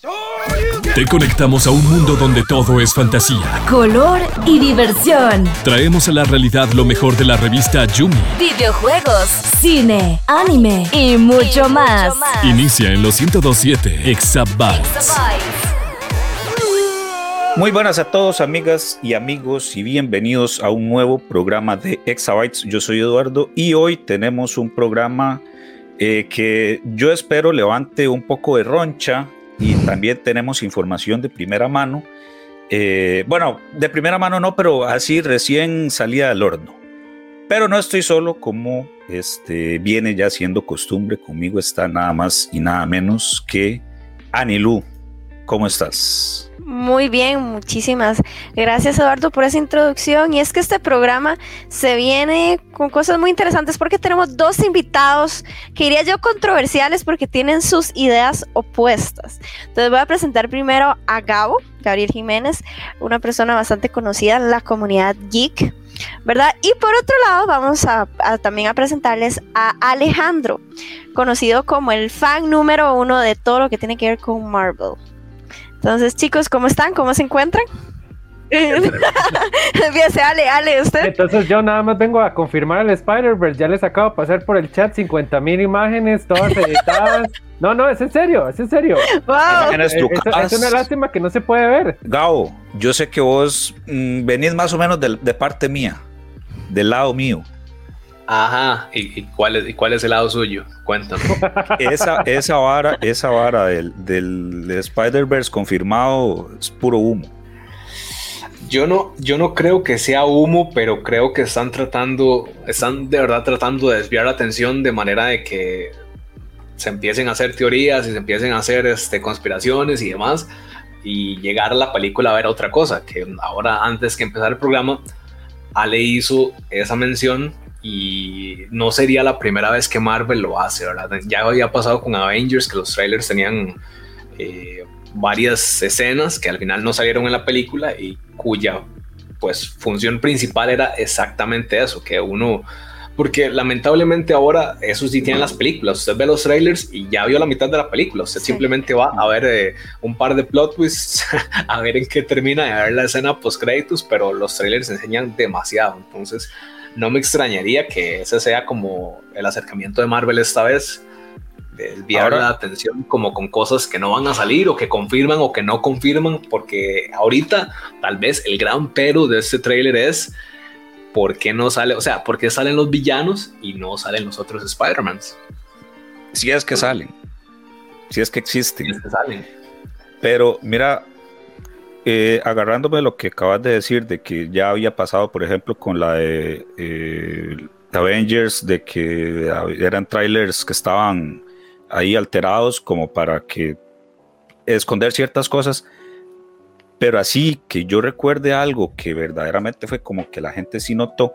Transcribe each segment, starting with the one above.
Te conectamos a un mundo donde todo es fantasía, color y diversión. Traemos a la realidad lo mejor de la revista Yumi. Videojuegos, cine, anime y mucho, más. Inicia en los 1027 Exabytes. Muy buenas a todos, amigas y amigos, y bienvenidos a un nuevo programa de Exabytes. Yo soy Eduardo y hoy tenemos un programa eh, que yo espero levante un poco de roncha y también tenemos información de primera mano. Eh, bueno, de primera mano no, pero así recién salía del horno. Pero no estoy solo, como este, viene ya siendo costumbre. Conmigo está nada más y nada menos que Anilú. ¿Cómo estás? Muy bien, muchísimas gracias Eduardo por esa introducción. Y es que este programa se viene con cosas muy interesantes porque tenemos dos invitados que diría yo controversiales porque tienen sus ideas opuestas. Entonces voy a presentar primero a Gabo, Gabriel Jiménez, una persona bastante conocida en la comunidad geek. ¿verdad? Y por otro lado, vamos a, también a presentarles a Alejandro, conocido como el fan número uno de todo lo que tiene que ver con Marvel. Entonces, chicos, ¿cómo están? ¿Cómo se encuentran? Empiece, Ale, Ale, usted. Entonces yo nada más vengo a confirmar el Spider-Verse. Ya les acabo de pasar por el chat 50 mil imágenes, todas editadas. no, no, es en serio, es en serio. Wow. Es, es, una lástima que no se puede ver. Gao, yo sé que vos mm, venís más o menos de, de parte mía, del lado mío. Ajá, ¿y, cuál, es, ¿y cuál es el lado suyo? Cuéntame. esa, esa vara, esa vara del, del, Spider-Verse confirmado es puro humo. Yo no, yo no creo que sea humo, pero creo que están tratando, están de verdad tratando de desviar la atención de manera de que se empiecen a hacer teorías y se empiecen a hacer este, conspiraciones y demás, y llegar a la película a ver otra cosa, que ahora antes que empezar el programa, Ale hizo esa mención y no sería la primera vez que Marvel lo hace, ¿verdad? Ya había pasado con Avengers que los trailers tenían eh, varias escenas que al final no salieron en la película y cuya pues función principal era exactamente eso, que uno porque lamentablemente ahora eso sí tienen las películas. Usted ve los trailers y ya vio la mitad de la película. Usted simplemente va a ver eh, un par de plot twists, a ver en qué termina, a ver la escena post créditos, pero los trailers enseñan demasiado. Entonces, no me extrañaría que ese sea como el acercamiento de Marvel esta vez, desviar la atención como con cosas que no van a salir o que confirman o que no confirman, porque ahorita tal vez el gran pero de este tráiler es por qué no sale, o sea, por qué salen los villanos y no salen los otros Spider-Mans. Si es que salen, si es que existen. Si es que salen. Pero mira, eh, agarrándome lo que acabas de decir, de que ya había pasado, por ejemplo, con la de eh, Avengers, de que eran trailers que estaban ahí alterados como para que esconder ciertas cosas. Pero así que yo recuerde algo que verdaderamente fue como que la gente sí notó,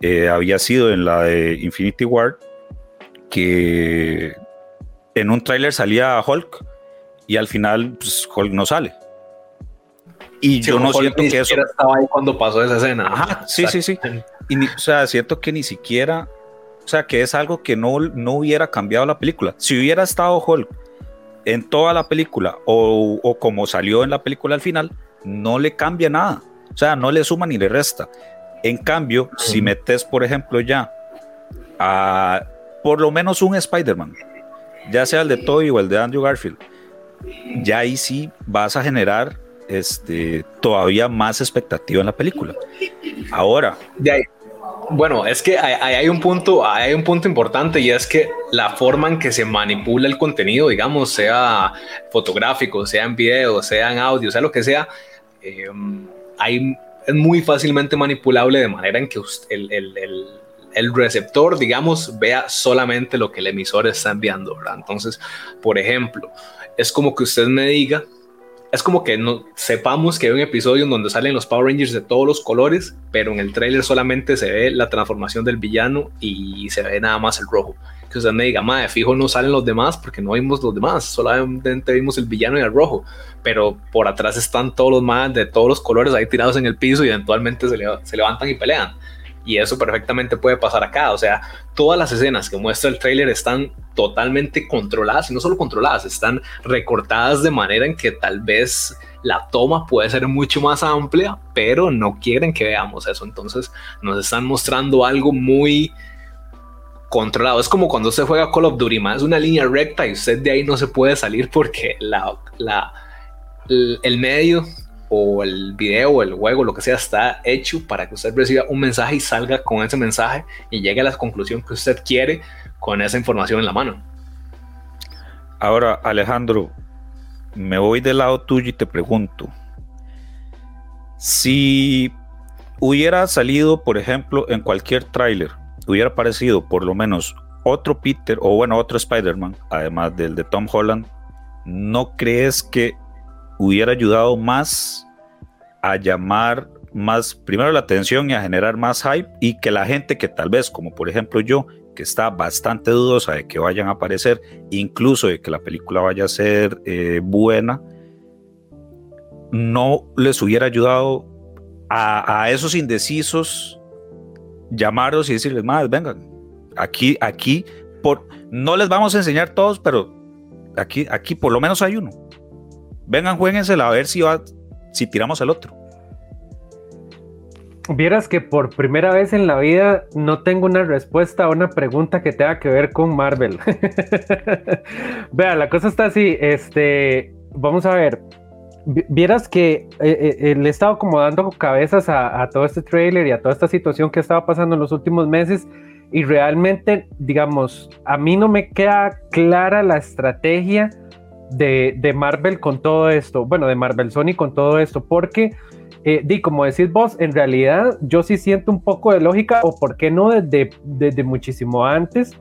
eh, había sido en la de Infinity War, que en un tráiler salía Hulk y al final pues, Hulk no sale. Y yo no siento que eso. estaba ahí cuando pasó esa escena. Ajá, sí, sí, sí. Y o sea, siento que ni siquiera. O sea, que es algo que no, no hubiera cambiado la película. Si hubiera estado Hulk en toda la película o, o como salió en la película al final, no le cambia nada. O sea, no le suma ni le resta. En cambio, si metes, por ejemplo, ya a por lo menos un Spider-Man, ya sea el de Toby o el de Andrew Garfield, ya ahí sí vas a generar este, todavía más expectativa en la película. Ahora. bueno, es que hay, un punto, hay un punto importante y es que la forma en que se manipula el contenido, digamos, sea fotográfico, sea en video, sea en audio, sea lo que sea, eh, hay, es muy fácilmente manipulable de manera en que el, receptor, digamos, vea solamente lo que el emisor está enviando. Entonces, por ejemplo, es como que usted me diga es como que no sepamos que hay un episodio en donde salen los Power Rangers de todos los colores, pero en el trailer solamente se ve la transformación del villano y se ve nada más el rojo. Que usted me diga, madre, fijo no salen los demás porque no vimos los demás, solamente vimos el villano y el rojo, pero por atrás están todos los más de todos los colores ahí tirados en el piso y eventualmente se, levantan y pelean. Y eso perfectamente puede pasar acá. O sea, todas las escenas que muestra el tráiler están totalmente controladas y no solo controladas, están recortadas de manera en que tal vez la toma puede ser mucho más amplia, pero no quieren que veamos eso. Entonces nos están mostrando algo muy controlado. Es como cuando usted juega Call of Duty, es una línea recta y usted de ahí no se puede salir porque la, la, el medio o el video el juego, lo que sea, está hecho para que usted reciba un mensaje y salga con ese mensaje y llegue a la conclusión que usted quiere con esa información en la mano. Ahora, Alejandro, me voy del lado tuyo y te pregunto, si hubiera salido, por ejemplo, en cualquier tráiler, hubiera aparecido por lo menos otro Peter o bueno, otro Spider-Man, además del de Tom Holland, ¿no crees que hubiera ayudado más a llamar más, primero la atención y a generar más hype y que la gente que tal vez, como por ejemplo yo, que está bastante dudosa de que vayan a aparecer, incluso de que la película vaya a ser eh, buena, no les hubiera ayudado a, a esos indecisos llamarlos y decirles, más, vengan, aquí, aquí, por, no les vamos a enseñar todos, pero aquí, aquí por lo menos hay uno. Vengan, jueguensela a ver si va, si tiramos al otro. Vieras que por primera vez en la vida no tengo una respuesta a una pregunta que tenga que ver con Marvel. Vea, la cosa está así, este, vamos a ver, vieras que eh, eh, eh, le he estado como dando cabezas a, todo este trailer y a toda esta situación que estaba pasando en los últimos meses y realmente, digamos, a mí no me queda clara la estrategia de, de Marvel con todo esto, bueno, de Marvel Sony con todo esto, porque, di, como decís vos, en realidad yo sí siento un poco de lógica, o por qué no desde, desde muchísimo antes,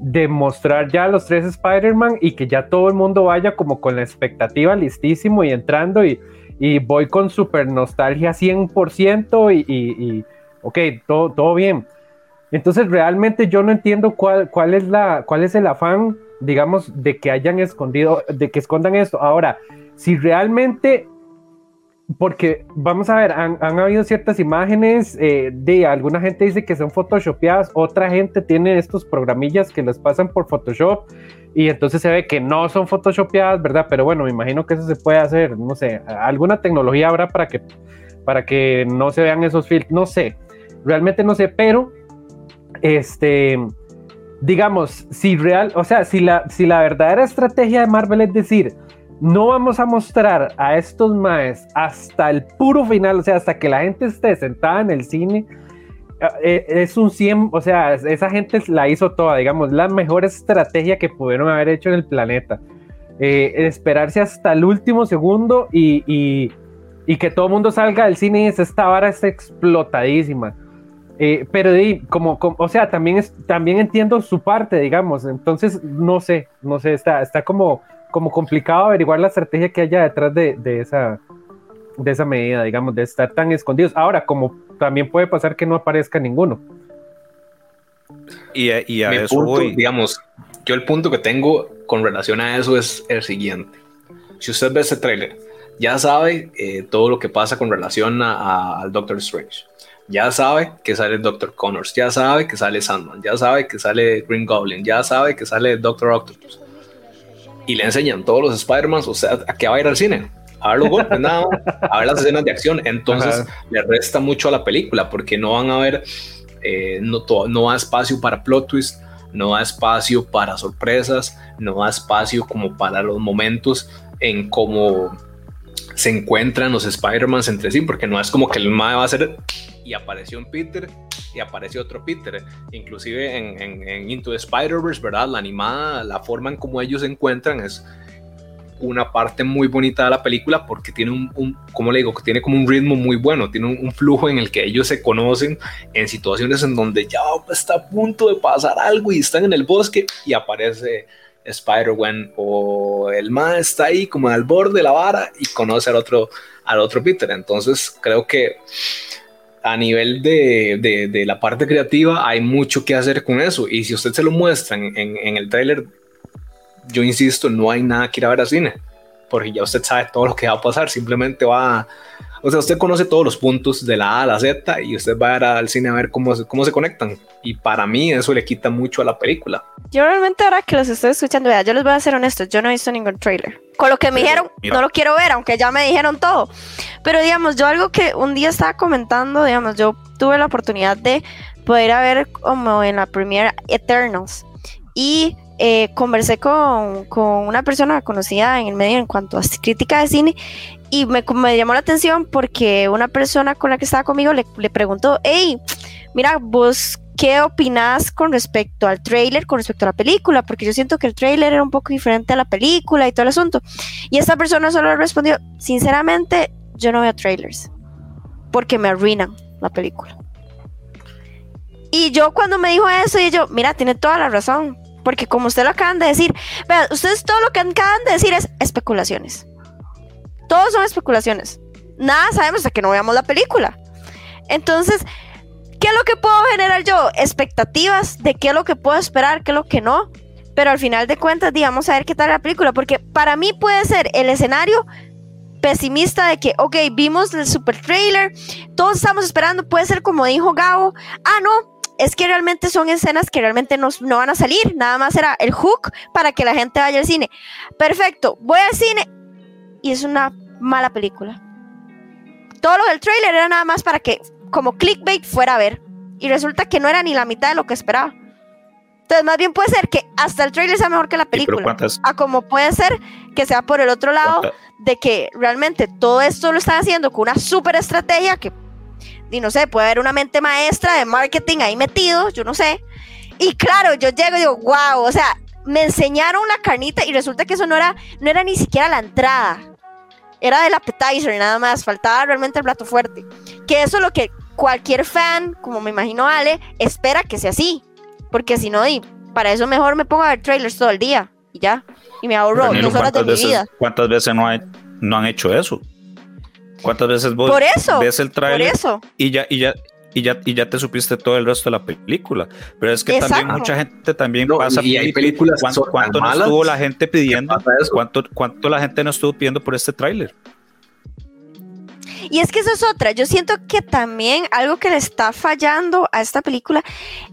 de mostrar ya los tres Spider-Man y que ya todo el mundo vaya como con la expectativa listísimo y entrando y, y voy con super nostalgia 100% y, y, y ok, todo, todo bien. Entonces realmente yo no entiendo cuál, cuál, es la, cuál es el afán, digamos, de que hayan escondido, de que escondan esto. Ahora, si realmente porque vamos a ver, han, habido ciertas imágenes eh, de alguna gente dice que son photoshopeadas, otra gente tiene estos programillas que les pasan por Photoshop y entonces se ve que no son photoshopeadas, ¿verdad? Pero bueno, me imagino que eso se puede hacer, no sé, alguna tecnología habrá para que, para que no se vean esos filtros, no sé, realmente no sé, pero este, digamos, si real, o sea, si la, si la verdadera estrategia de Marvel es decir, no vamos a mostrar a estos maes hasta el puro final, o sea, hasta que la gente esté sentada en el cine. Eh, es un 100, o sea, esa gente la hizo toda, digamos, la mejor estrategia que pudieron haber hecho en el planeta. Eh, esperarse hasta el último segundo y, que todo el mundo salga del cine y esta vara está explotadísima. Eh, pero como, o sea, también, es, también entiendo su parte, digamos, entonces no sé, no sé, está, está como como complicado averiguar la estrategia que haya detrás de, de, esa, de esa medida, digamos, de estar tan escondidos. Ahora, como también puede pasar que no aparezca ninguno. Y, y a eso punto, digamos, yo el punto que tengo con relación a eso es el siguiente. Si usted ve ese trailer, ya sabe eh, todo lo que pasa con relación al Doctor Strange. Ya sabe que sale Doctor Connors, ya sabe que sale Sandman, ya sabe que sale Green Goblin, ya sabe que sale Doctor Octopus y le enseñan todos los Spider-Man, o sea, a qué va a ir al cine. A ver los golpes, nada, a ver las escenas de acción. Entonces le resta mucho a la película porque no van a ver, eh, no, no da espacio para plot twist, no da espacio para sorpresas, no da espacio como para los momentos en cómo se encuentran los Spider-Man entre sí, porque no es como que el MAE va a ser y apareció un Peter y apareció otro Peter. Inclusive en, Into the Spider-Verse, ¿verdad? La animada, la forma en cómo ellos se encuentran es una parte muy bonita de la película porque tiene un, un como le digo, tiene como un ritmo muy bueno, tiene un, flujo en el que ellos se conocen en situaciones en donde ya está a punto de pasar algo y están en el bosque y aparece Spider-Man o el ma está ahí como al borde de la vara y conoce al otro, al otro Peter. Entonces creo que a nivel de, de, la parte creativa hay mucho que hacer con eso. Y si usted se lo muestra en, en, el tráiler, yo insisto, no hay nada que ir a ver al cine, porque ya usted sabe todo lo que va a pasar, simplemente va O sea, usted conoce todos los puntos de la A a la Z y usted va a ir al cine a ver cómo, se- cómo se conectan. Y para mí eso le quita mucho a la película. Yo realmente ahora que los estoy escuchando, vea, yo les voy a ser honestos, yo no he visto ningún trailer. Con lo que me dijeron, mira. no lo quiero ver, aunque ya me dijeron todo. Pero digamos, yo algo que un día estaba comentando, digamos, yo tuve la oportunidad de poder ir a ver como en la premiere Eternals. Y eh, conversé con, con una persona conocida en el medio en cuanto a crítica de cine y me, me llamó la atención porque una persona con la que estaba conmigo le, le preguntó, hey, mira, vos, ¿qué opinás con respecto al trailer, con respecto a la película? Porque yo siento que el trailer era un poco diferente a la película y todo el asunto. Y esta persona solo respondió, sinceramente, yo no veo trailers, porque me arruinan la película. Y yo cuando me dijo eso, y yo, mira, tiene toda la razón, porque como usted lo acaban de decir, vean, ustedes todo lo que acaban de decir es especulaciones. Todos son especulaciones. Nada sabemos hasta que no veamos la película. Entonces, ¿qué es lo que puedo generar yo? Expectativas de qué es lo que puedo esperar, qué es lo que no. Pero al final de cuentas, digamos, a ver qué tal la película. Porque para mí puede ser el escenario pesimista de que, ok, vimos el super trailer, todos estamos esperando, puede ser como dijo Gabo, ah, no, es que realmente son escenas que realmente no, no van a salir, nada más era el hook para que la gente vaya al cine. Perfecto, voy al cine y es una mala película. Todo lo del trailer era nada más para que como clickbait fuera a ver y resulta que no era ni la mitad de lo que esperaba. Entonces, más bien puede ser que hasta el trailer sea mejor que la película. ¿cuántas, A como puede ser que sea por el otro lado de que realmente todo esto lo están haciendo con una super estrategia que, y no sé, puede haber una mente maestra de marketing ahí metido, yo no sé. Y claro, yo llego y digo, wow, o sea, me enseñaron la carnita y resulta que eso no era, no era ni siquiera la entrada. Era del appetizer y nada más, faltaba realmente el plato fuerte. Que eso es lo que cualquier fan, como me imagino Ale, espera que sea así. Porque si no, y para eso mejor me pongo a ver trailers todo el día y ya. Y me ahorro Danilo, dos horas de ¿cuántas mi veces, vida. ¿Cuántas veces no, hay- no han hecho eso? ¿Cuántas veces vos Por eso, ves el Por trailer eso. y ya, y ya, y ya, y ya te supiste todo el resto de la película? Pero es que también mucha gente también No, pasa y hay películas ¿cuánto, no estuvo la gente pidiendo? ¿Cuánto, ¿Cuánto la gente no estuvo pidiendo por este tráiler? Y es que eso es otra. Yo siento que también algo que le está fallando a esta película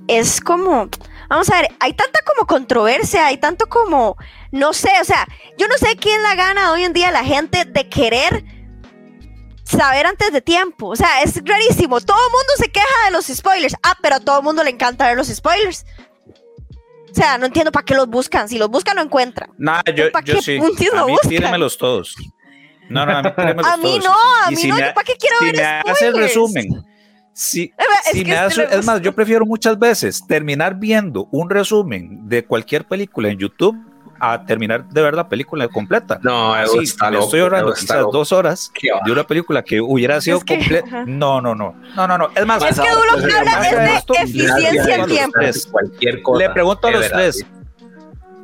es como, vamos a ver, hay tanta como controversia, hay tanto como, no sé, o sea, yo no sé quién la gana hoy en día la gente de querer saber antes de tiempo. O sea, es rarísimo. Todo el mundo se queja de los spoilers. Ah, pero a todo el mundo le encanta ver los spoilers. O sea, no entiendo para qué los buscan. Si los buscan, no encuentran. Nada, yo, ¿Para yo qué sí. A mí todos. No, no, a mí tíremelos A mí todos. no, a mí si no. me ¿Yo ha- para qué quiero si ver me hace el spoilers? resumen, si, Es si que me este hace- es más, yo prefiero muchas veces terminar viendo un resumen de cualquier película en YouTube a terminar de ver la película completa. No, Evo está me loco, estoy ahorrando está quizás loco. dos horas de una película que hubiera sido que- completa. No, no, no, no, no, no. Es más, Es que Dulo pues, habla es de esto, eficiencia en tiempo. tres. Cualquier cosa. le pregunto a los verdad, tres.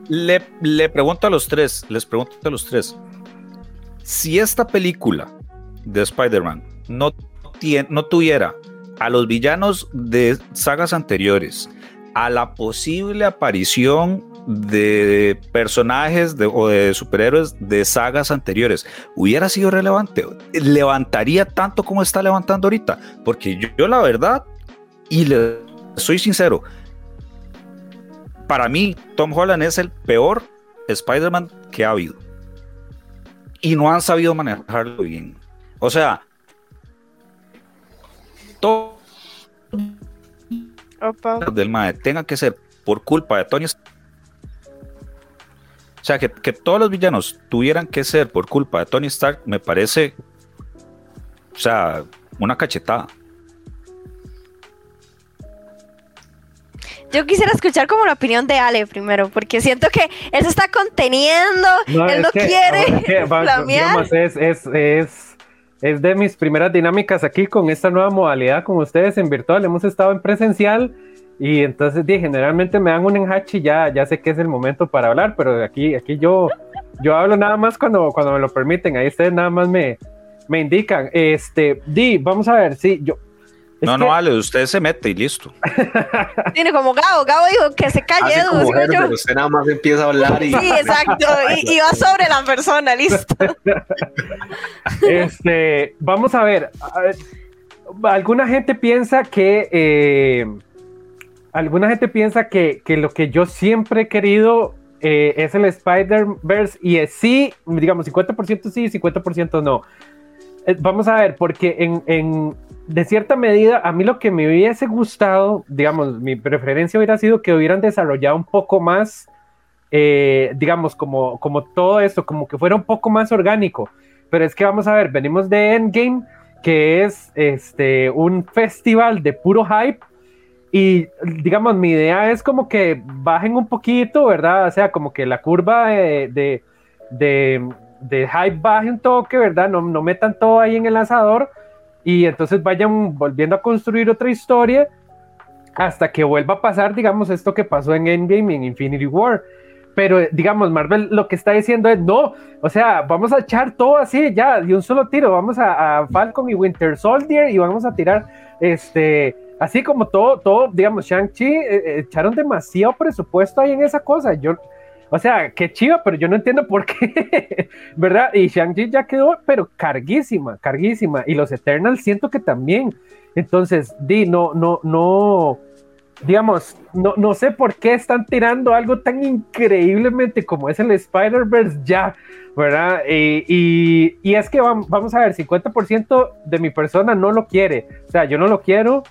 Le, le pregunto a los tres, les pregunto a los tres. Si esta película de Spider-Man no, no tuviera a los villanos de sagas anteriores, a la posible aparición de personajes de- o de superhéroes de sagas anteriores, hubiera sido relevante, levantaría tanto como está levantando ahorita, porque yo, yo la verdad, y le soy sincero, para mí Tom Holland es el peor Spider-Man que ha habido. Y no han sabido manejarlo bien. O sea, todo Opa. del MAE tenga que ser por culpa de Tony. O sea, que, que todos los villanos tuvieran que ser por culpa de Tony Stark, me parece, o sea, una cachetada. Yo quisiera escuchar como la opinión de Ale primero, porque siento que él se está conteniendo, él es no que- quiere es que, digamos, es, es, es, es de mis primeras dinámicas aquí con esta nueva modalidad con ustedes en virtual. Hemos estado en presencial y entonces di, generalmente me dan un enhache y ya, ya sé que es el momento para hablar, pero aquí, aquí yo, yo hablo nada más cuando, cuando me lo permiten. Ahí ustedes nada más me, me indican. Este, Di, vamos a ver, sí, yo, no, Es no que- vale, usted se mete y listo. Tiene como Gabo, Gabo dijo que se calle Así Edu, como yo. Usted nada más empieza a hablar y... Sí, exacto. Y, y va sobre la persona, listo. Este, vamos a ver. a ver, Alguna gente piensa que. eh, alguna gente piensa que, que lo que yo siempre he querido eh, es el Spider-Verse y es sí, digamos, 50% sí, 50% no. Eh, vamos a ver, porque en, en- de cierta medida, a mí lo que me hubiese gustado, digamos, mi preferencia hubiera sido que hubieran desarrollado un poco más, eh, digamos, como, como todo esto, como que fuera un poco más orgánico. Pero es que vamos a ver, venimos de Endgame, que es este, un festival de puro hype. Y digamos, mi idea es como que bajen un poquito, ¿verdad? O sea, como que la curva de, de, de, de hype baje un toque, ¿verdad? No, no metan todo ahí en el asador y entonces vayan volviendo a construir otra historia hasta que vuelva a pasar, digamos, esto que pasó en Endgame y en Infinity War. Pero, digamos, Marvel lo que está diciendo es, no, o sea, vamos a echar todo así, ya, de un solo tiro, vamos a, a Falcon y Winter Soldier y vamos a tirar, este, así como todo, todo, digamos, Shang-Chi, eh, eh, echaron demasiado presupuesto ahí en esa cosa, yo, o sea, qué chiva, pero yo no entiendo por qué, ¿verdad? Y Shang-Chi ya quedó, pero carguísima, carguísima, y los Eternals siento que también, entonces, di, no, no, no, digamos, no, no sé por qué están tirando algo tan increíblemente como es el Spider-Verse ya, ¿verdad? Y, y- y es que vam- vamos a ver, 50% de mi persona no lo quiere, o sea, yo no lo quiero.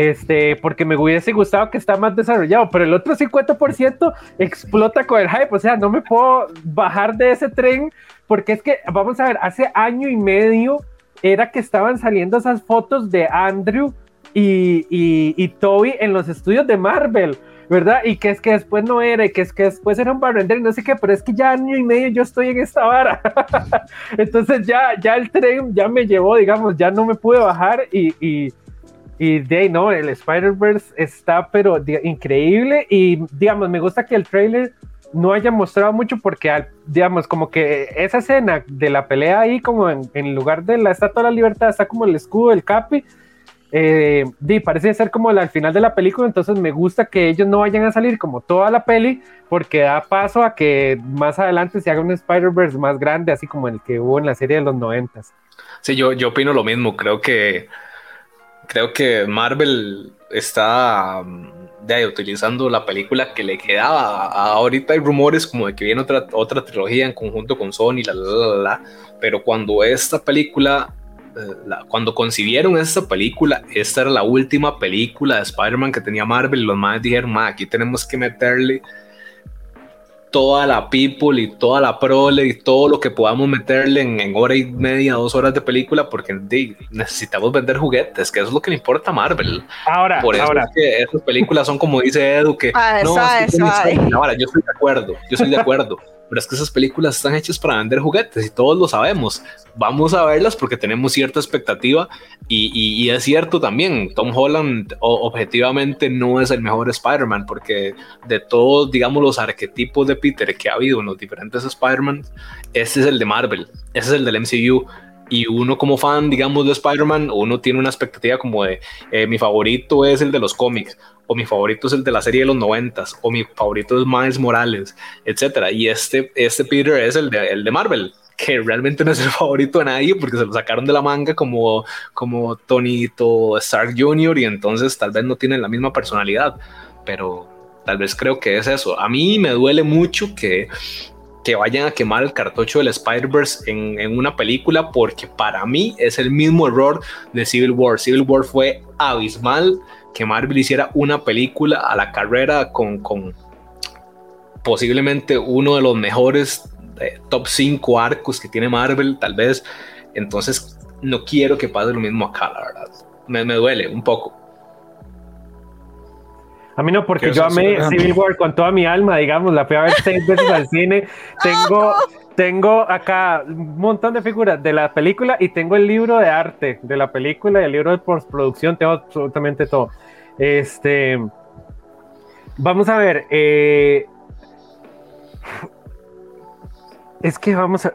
Este, porque me hubiese gustado que está más desarrollado, pero el otro 50% explota con el hype, o sea, no me puedo bajar de ese tren, porque es que, vamos a ver, hace año y medio era que estaban saliendo esas fotos de Andrew y, y, y Toby en los estudios de Marvel, ¿verdad? Y que es que después no era, y que es que después era un barrender y no sé qué, pero es que ya año y medio yo estoy en esta vara. Entonces ya, ya el tren ya me llevó, digamos, ya no me pude bajar y, y, y de ahí, no, el Spider-Verse está pero di- increíble y digamos, me gusta que el trailer no haya mostrado mucho porque, digamos, como que esa escena de la pelea ahí, como en, en lugar de la Estatua de la Libertad, está como el escudo del Capi. Eh, di, parece ser como al final de la película, entonces me gusta que ellos no vayan a salir como toda la peli, porque da paso a que más adelante se haga un Spider-Verse más grande, así como el que hubo en la serie de los noventas. Sí, yo, yo opino lo mismo. Creo que creo que Marvel está mm, de ahí, utilizando la película que le quedaba. Ahorita hay rumores como de que viene otra, otra trilogía en conjunto con Sony, la, la, la, la, pero cuando esta película, eh, cuando concibieron esta película, esta era la última película de Spider-Man que tenía Marvel los más dijeron, "Ma, aquí tenemos que meterle toda la people y toda la prole y todo lo que podamos meterle en, en hora y media, dos horas de película, porque necesitamos vender juguetes, que eso es lo que le importa a Marvel. Ahora, Por eso ahora, es que esas películas son como dice Edu, que Suave, no, es que historias. Ahora, yo estoy de acuerdo, yo estoy de acuerdo. Pero es que esas películas están hechas para vender juguetes y todos lo sabemos. Vamos a verlas porque tenemos cierta expectativa y, es cierto también, Tom Holland objetivamente no es el mejor Spider-Man porque de todos, digamos, los arquetipos de Peter que ha habido en los diferentes Spider-Man, este es el de Marvel, ese es el del MCU. Y uno como fan, digamos, de Spider-Man, uno tiene una expectativa como de, eh, mi favorito es el de los cómics, o mi favorito es el de la serie de los noventas, o mi favorito es Miles Morales, etcétera. Y este, este Peter es el de, el de Marvel, que realmente no es el favorito de nadie porque se lo sacaron de la manga como, como Tonito Stark Jr. y entonces tal vez no tienen la misma personalidad, pero tal vez creo que es eso. A mí me duele mucho que, que vayan a quemar el cartucho del Spider-Verse en, en una película porque para mí es el mismo error de Civil War. Civil War fue abismal que Marvel hiciera una película a la carrera con, con posiblemente uno de los mejores eh, top 5 arcos que tiene Marvel, tal vez. Entonces, no quiero que pase lo mismo acá, la verdad. Me duele un poco. A mí no, porque ¿Qué yo a amé? Civil War con toda mi alma, digamos, la fui a ver seis veces al cine. Tengo, tengo acá un montón de figuras de la película y tengo el libro de arte de la película y el libro de postproducción, tengo absolutamente todo. Este, vamos a ver, eh, es que vamos a,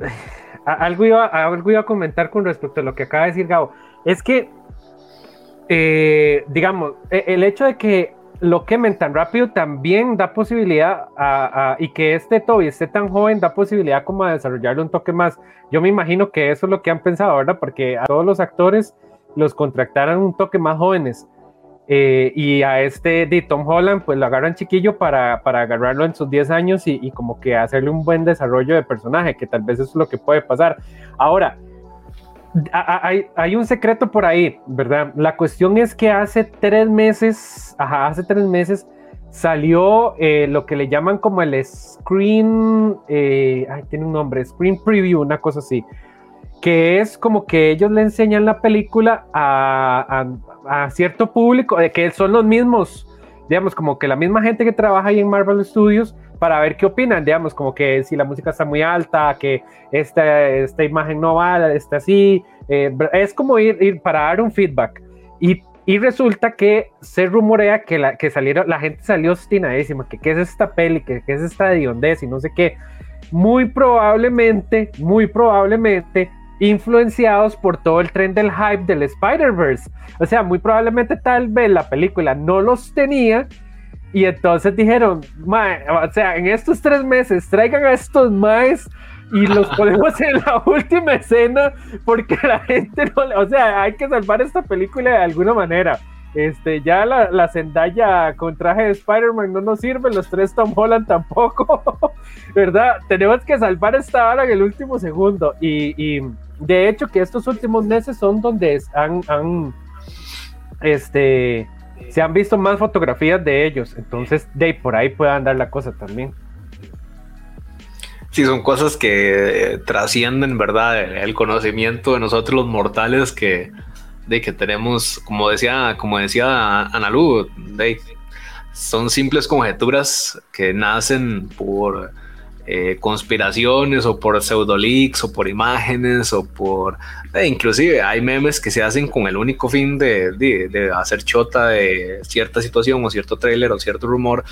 a- algo iba, algo iba a comentar con respecto a lo que acaba de decir Gabo. Es que eh, digamos, e, el hecho de que lo quemen tan rápido también da posibilidad a, y que este Toby esté tan joven da posibilidad como a desarrollarle un toque más. Yo me imagino que eso es lo que han pensado, ¿verdad? Porque a todos los actores los contractaran un toque más jóvenes. Eh, y a este de Tom Holland, pues lo agarran chiquillo para, para agarrarlo en sus 10 años y, y, como que hacerle un buen desarrollo de personaje, que tal vez eso es lo que puede pasar. Ahora, hay, un secreto por ahí, ¿verdad? La cuestión es que hace tres meses, ajá, hace tres meses salió eh, lo que le llaman como el screen, eh, ay, tiene un nombre, screen preview, una cosa así, que es como que ellos le enseñan la película a, a, cierto público, eh, que son los mismos, digamos, como que la misma gente que trabaja ahí en Marvel Studios, para ver qué opinan, digamos, como que si la música está muy alta, que esta, esta imagen no va, está así, eh, es como ir, ir, para dar un feedback. Y, y resulta que se rumorea que la, que salieron, la gente salió obstinadísima, que qué es esta peli, que qué es esta hediondez y no sé qué. Muy probablemente, muy probablemente influenciados por todo el tren del hype del Spider-Verse. O sea, muy probablemente tal vez la película no los tenía y entonces dijeron, o sea, en estos tres meses traigan a estos más y los ponemos en la última escena porque la gente no, o sea, hay que salvar esta película de alguna manera. Este, ya la, la Zendaya con traje de Spider-Man no nos sirve, los tres Tom Holland tampoco, ¿verdad? Tenemos que salvar esta hora en el último segundo. Y, y de hecho que estos últimos meses son donde han, han este, se han visto más fotografías de ellos, entonces de por ahí puede andar la cosa también. Sí, son cosas que eh, trascienden, ¿verdad? El conocimiento de nosotros los mortales que, de que tenemos, como decía, como decía Analu, son simples conjeturas que nacen por eh, conspiraciones o por pseudoleaks o por imágenes o por... Eh, inclusive hay memes que se hacen con el único fin de, de, hacer chota de cierta situación o cierto trailer o cierto rumor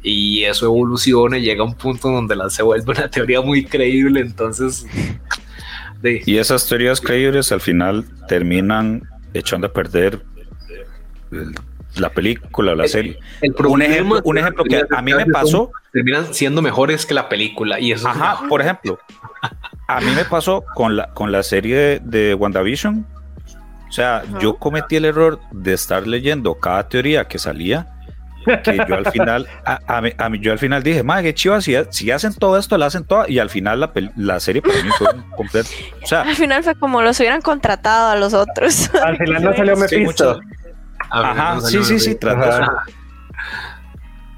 y eso evoluciona y llega a un punto donde la se vuelve una teoría muy creíble entonces... Y esas teorías creíbles al final terminan echando a perder el la película, la serie. un ejemplo, un ejemplo que a mí me pasó. Terminan siendo mejores que la película. Y eso Ajá, por ejemplo, a mí me pasó con la, con la serie de, WandaVision. O sea, yo cometí el error de estar leyendo cada teoría que salía. Que yo al final, a, mí, yo al final dije, madre, qué chiva, si, si, hacen todo esto, la hacen toda, y al final la, la serie para mí fue completa. O sea, al final fue como los hubieran contratado a los otros. Al final no salió Mephisto. Ajá, sí, sí, sí, trata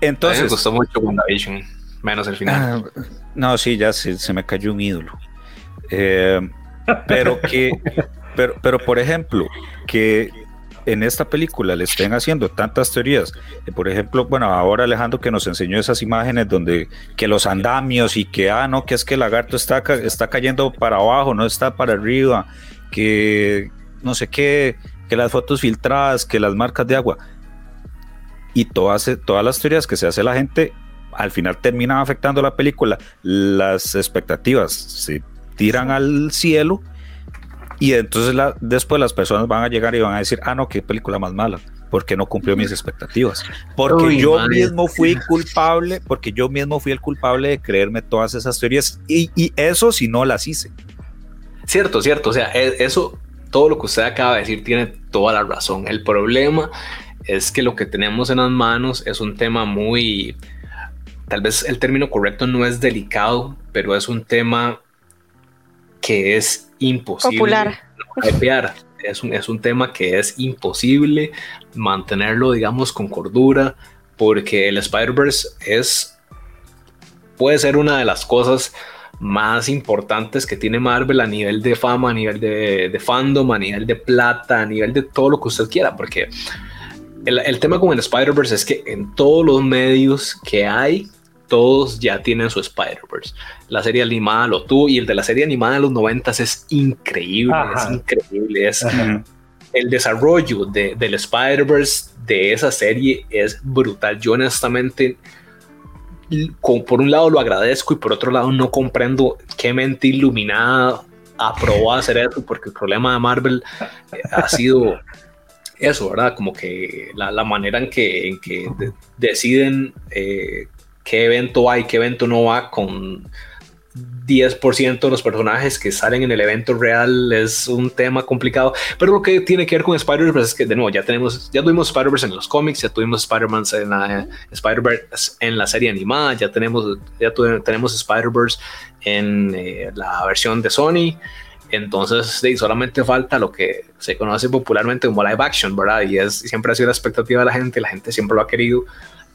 Entonces. me gustó mucho WandaVision, menos el final. Ah, no, sí, ya se, se, me cayó un ídolo. Eh, pero que, pero, pero por ejemplo, que en esta película le estén haciendo tantas teorías. por ejemplo, bueno, ahora Alejandro que nos enseñó esas imágenes donde que los andamios y que, ah, no, que es que el lagarto está, está cayendo para abajo, no está para arriba, que no sé qué, que las fotos filtradas, que las marcas de agua. Y todas, todas las teorías que se hace la gente, al final terminan afectando la película. Las expectativas se tiran al cielo y entonces la, después las personas van a llegar y van a decir, ah, no, qué película más mala, porque no cumplió mis expectativas. Porque yo mismo fui culpable, porque yo mismo fui el culpable de creerme todas esas teorías y, y eso si no las hice. Cierto, cierto, o sea, e, eso todo lo que usted acaba de decir tiene toda la razón. El problema es que lo que tenemos en las manos es un tema muy, tal vez el término correcto no es delicado, pero es un tema que es imposible. Popular. Es un, es un tema que es imposible mantenerlo, digamos, con cordura, porque el Spider-Verse es, puede ser una de las cosas más importantes que tiene Marvel a nivel de fama, a nivel de, fandom, a nivel de plata, a nivel de todo lo que usted quiera, porque el, tema con el Spider-Verse es que en todos los medios que hay, todos ya tienen su Spider-Verse. La serie animada lo tuvo y el de la serie animada de los 90 es increíble, es increíble. Es, el desarrollo del Spider-Verse de esa serie es brutal. Yo honestamente por un lado lo agradezco y por otro lado no comprendo qué mente iluminada aprobó hacer eso, porque el problema de Marvel eh, ha sido eso, ¿verdad? Como que la, manera en que, en que deciden eh, qué evento hay, qué evento no va con 10% de los personajes que salen en el evento real es un tema complicado, pero lo que tiene que ver con Spider-Verse es que de nuevo ya tenemos, ya tuvimos Spider-Verse en los cómics, ya tuvimos Spider-Man en la Spider-Verse en la serie animada, ya tenemos, ya tenemos Spider-Verse en eh, la versión de Sony. Entonces, solamente falta lo que se conoce popularmente como live action, ¿verdad? Y es siempre ha sido la expectativa de la gente, la gente siempre lo ha querido.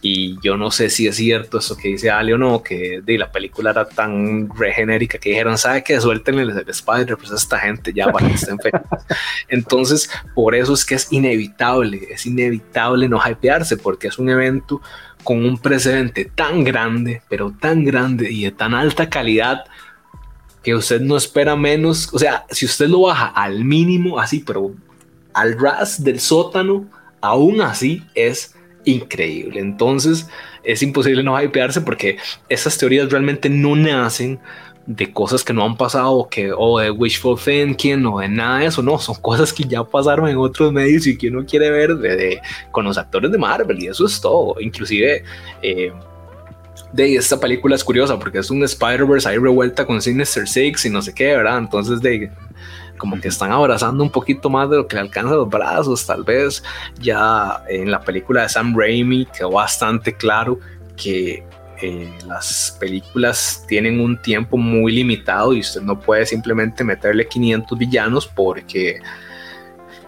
Y yo no sé si es cierto eso que dice Ali o no, que de la película era tan regenérica que dijeron, ¿sabe qué? Suéltenle el Spider, pues a esta gente ya para que estén felices. Entonces, por eso es que es inevitable, es inevitable no hypearse, porque es un evento con un precedente tan grande, pero tan grande y de tan alta calidad que usted no espera menos. O sea, si usted lo baja al mínimo, así, pero al ras del sótano, aún así es increíble. Entonces es imposible no hypearse porque esas teorías realmente no nacen de cosas que no han pasado o, que, o de wishful thinking o de nada de eso, no, son cosas que ya pasaron en otros medios y que uno quiere ver de, con los actores de Marvel y eso es todo, inclusive eh, de esta película es curiosa porque es un Spider-Verse ahí revuelta con Sinister Six y no sé qué, ¿verdad? Entonces de como que están abrazando un poquito más de lo que le alcanza los brazos, tal vez ya en la película de Sam Raimi quedó bastante claro que eh, las películas tienen un tiempo muy limitado y usted no puede simplemente meterle 500 villanos porque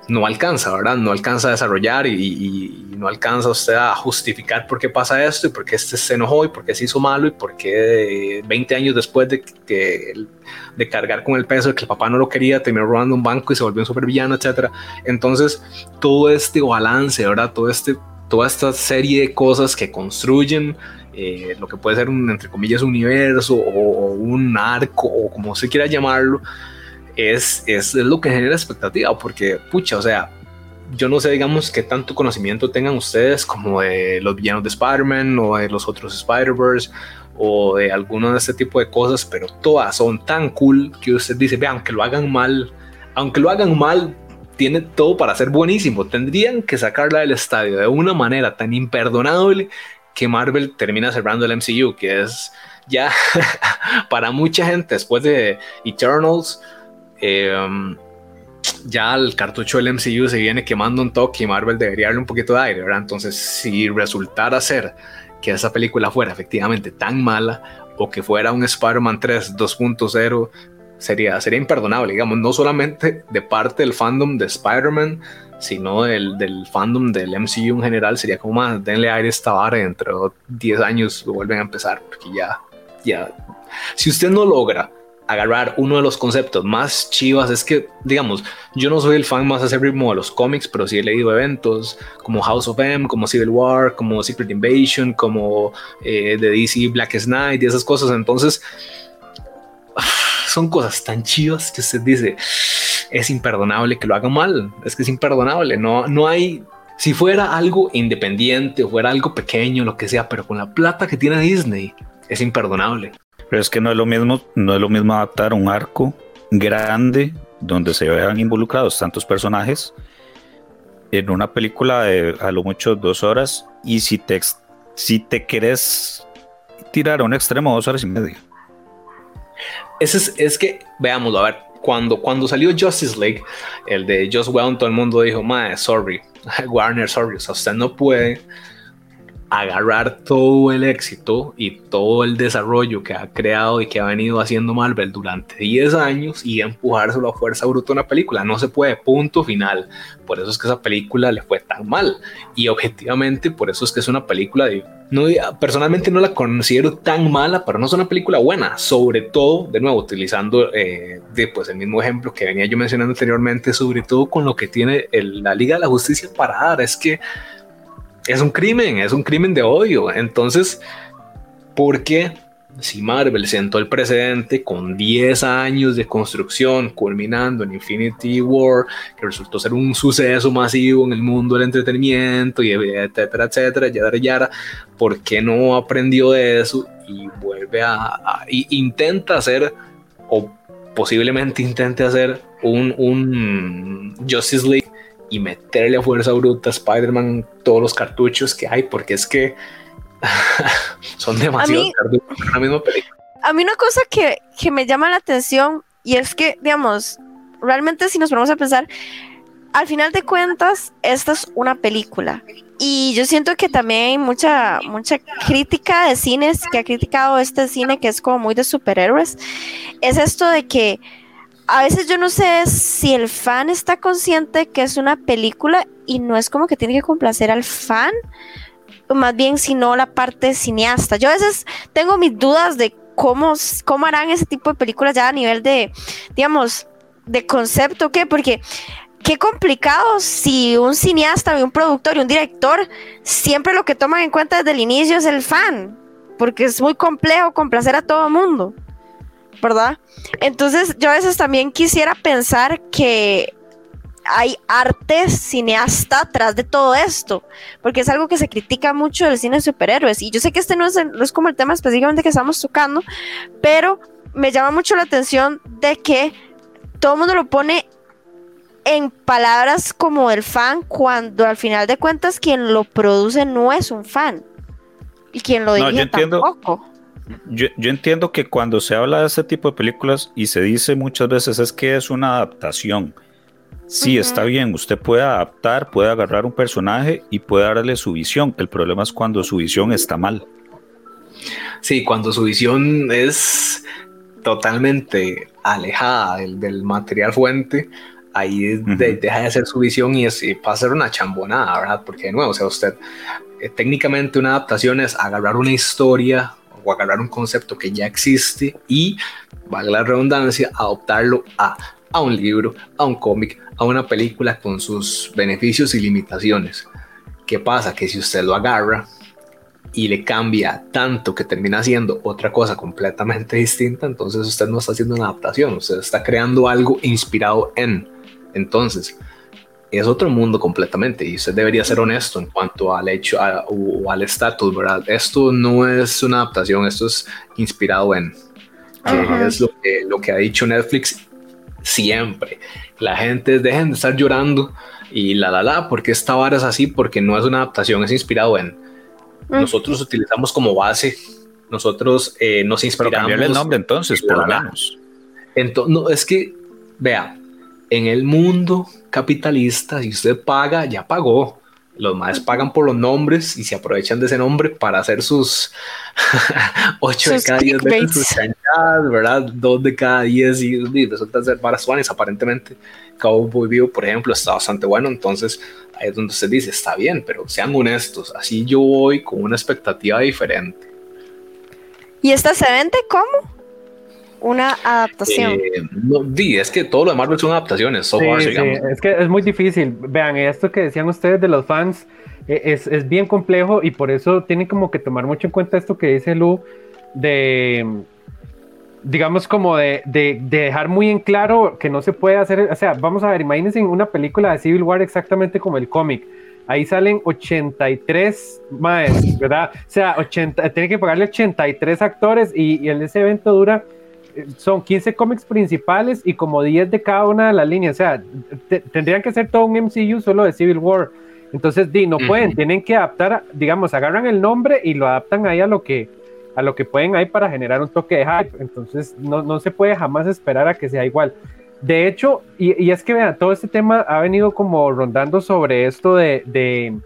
no alcanza, ¿verdad? No alcanza a desarrollar y, no alcanza usted a justificar por qué pasa esto y por qué este se enojó y por qué se hizo malo y por qué 20 años después de, cargar con el peso de que el papá no lo quería, terminó robando un banco y se volvió un supervillano, etc. Entonces, todo este balance, ¿verdad? Todo este, toda esta serie de cosas que construyen eh, lo que puede ser un, entre comillas, universo o un arco o como se quiera llamarlo, es, es, lo que genera expectativa, porque, pucha, o sea, yo no sé, digamos, qué tanto conocimiento tengan ustedes como de los villanos de Spider-Man o de los otros Spider-Verse o de alguno de este tipo de cosas, pero todas son tan cool que usted dice, vean, aunque lo hagan mal, aunque lo hagan mal, tiene todo para ser buenísimo. Tendrían que sacarla del estadio de una manera tan imperdonable que Marvel termina cerrando el MCU, que es ya para mucha gente después de Eternals Em, ya el cartucho del MCU se viene quemando un toque y Marvel debería darle un poquito de aire, ¿verdad? Entonces, si resultara ser que esa película fuera efectivamente tan mala o que fuera un Spider-Man 3 2.0, sería, sería imperdonable, digamos, no solamente de parte del fandom de Spider-Man, sino del, del, fandom del MCU en general, sería como más, denle aire a esta vara y dentro de 10 años lo vuelven a empezar, porque ya, ya, si usted no logra agarrar uno de los conceptos más chivas es que, digamos, yo no soy el fan más acérrimo de los cómics, pero sí he leído eventos como House of M, como Civil War, como Secret Invasion, como eh, de DC Black Knight y esas cosas. Entonces, son cosas tan chivas que usted dice, es imperdonable que lo haga mal, es que es imperdonable, no, no hay... Si fuera algo independiente o fuera algo pequeño, lo que sea, pero con la plata que tiene Disney, es imperdonable. Pero es que no es lo mismo, no es lo mismo adaptar un arco grande donde se vean involucrados tantos personajes en una película de a lo mucho dos horas y si te, si te querés tirar a un extremo dos horas y media. Es, es que, veámoslo, a ver, cuando, cuando salió Justice League, el de Just Well, todo el mundo dijo, mae, sorry, Warner, sorry, o sea, usted no puede agarrar todo el éxito y todo el desarrollo que ha creado y que ha venido haciendo Marvel durante 10 años y empujárselo a fuerza bruta a una película. No se puede, punto final. Por eso es que esa película le fue tan mal. Y objetivamente, por eso es que es una película de... No, personalmente no la considero tan mala, pero no es una película buena. Sobre todo, de nuevo, utilizando eh, pues, el mismo ejemplo que venía yo mencionando anteriormente, sobre todo con lo que tiene la Liga de la Justicia para dar. Es que es un crimen, es un crimen de odio. Entonces, ¿por qué si Marvel sentó el precedente con 10 años de construcción, culminando en Infinity War, que resultó ser un suceso masivo en el mundo del entretenimiento, y etcétera, etcétera, yara, yara, ¿por qué no aprendió de eso y vuelve a, a intenta hacer, o posiblemente intente hacer un, un Justice League y meterle a fuerza bruta a Spider-Man todos los cartuchos que hay, porque es que son demasiados cartuchos en la misma película. A mí una cosa que, que me llama la atención y es que, digamos, realmente si nos ponemos a pensar, al final de cuentas, esta es una película. Y yo siento que también hay mucha, mucha crítica de cines que ha criticado este cine que es como muy de superhéroes. Es esto de que a veces yo no sé si el fan está consciente que es una película y no es como que tiene que complacer al fan, más bien sino la parte cineasta. Yo a veces tengo mis dudas de cómo, cómo harán ese tipo de películas ya a nivel de, digamos, de concepto, ¿qué? Porque qué complicado si un cineasta un productor y un director siempre lo que toman en cuenta desde el inicio es el fan, porque es muy complejo complacer a todo el mundo, ¿verdad? Entonces yo a veces también quisiera pensar que hay arte cineasta atrás de todo esto, porque es algo que se critica mucho del cine de superhéroes. Y yo sé que este no es, no es como el tema específicamente que estamos tocando, pero me llama mucho la atención de que todo el mundo lo pone en palabras como el fan cuando al final de cuentas quien lo produce no es un fan y quien lo dirige tampoco. Yo, yo, entiendo que cuando se habla de ese tipo de películas y se dice muchas veces es que es una adaptación. Sí, está bien, usted puede adaptar, puede agarrar un personaje y puede darle su visión. El problema es cuando su visión está mal. Sí, cuando su visión es totalmente alejada del, del material fuente, ahí deja de hacer su visión y, es, pasa a ser una chambonada, ¿verdad? Porque de nuevo, o sea, usted eh, técnicamente una adaptación es agarrar una historia o agarrar un concepto que ya existe y, valga la redundancia, adoptarlo a, a un libro, a un cómic, a una película con sus beneficios y limitaciones. ¿Qué pasa? Que si usted lo agarra y le cambia tanto que termina haciendo otra cosa completamente distinta, entonces usted no está haciendo una adaptación, usted está creando algo inspirado en. Entonces, es otro mundo completamente y usted debería ser honesto en cuanto al hecho o al estatus, ¿verdad? Esto no es una adaptación, esto es inspirado en. es lo que, lo que ha dicho Netflix siempre. La gente dejen de estar llorando y la la la, porque esta vara es así, porque no es una adaptación, es inspirado en. Nosotros utilizamos como base, nosotros eh, nos inspiramos. Pero el nombre entonces, por lo menos. Entonces, no, es que, vea, en el mundo capitalista, si usted paga, ya pagó. Los más pagan por los nombres y se aprovechan de ese nombre para hacer sus 8 de cada 10 veces sus chanchadas, ¿verdad? 2 de cada 10 y, y resulta ser para Suanes. Aparentemente, Cowboy Vivo, por ejemplo, está bastante bueno. Entonces, ahí es donde se dice, está bien, pero sean honestos. Así yo voy con una expectativa diferente. ¿Y esta se vende cómo? Una adaptación. Eh, no, es que todo lo de Marvel son adaptaciones. sí, sí, es que es muy difícil. Vean, esto que decían ustedes de los fans eh, es, es, bien complejo y por eso tienen como que tomar mucho en cuenta esto que dice Lu de, digamos, como de, de, de, dejar muy en claro que no se puede hacer. O sea, vamos a ver, imagínense una película de Civil War exactamente como el cómic. Ahí salen 83 más, ¿verdad? O sea, 80, tiene que pagarle 83 actores y, y ese evento dura son 15 cómics principales y como 10 de cada una de las líneas. O sea, tendrían que ser todo un MCU solo de Civil War. Entonces, di, no pueden, tienen que adaptar, digamos, agarran el nombre y lo adaptan ahí a lo que a lo que pueden ahí para generar un toque de hype. Entonces, no, no se puede jamás esperar a que sea igual. De hecho, y, y es que vean, todo este tema ha venido como rondando sobre esto de, de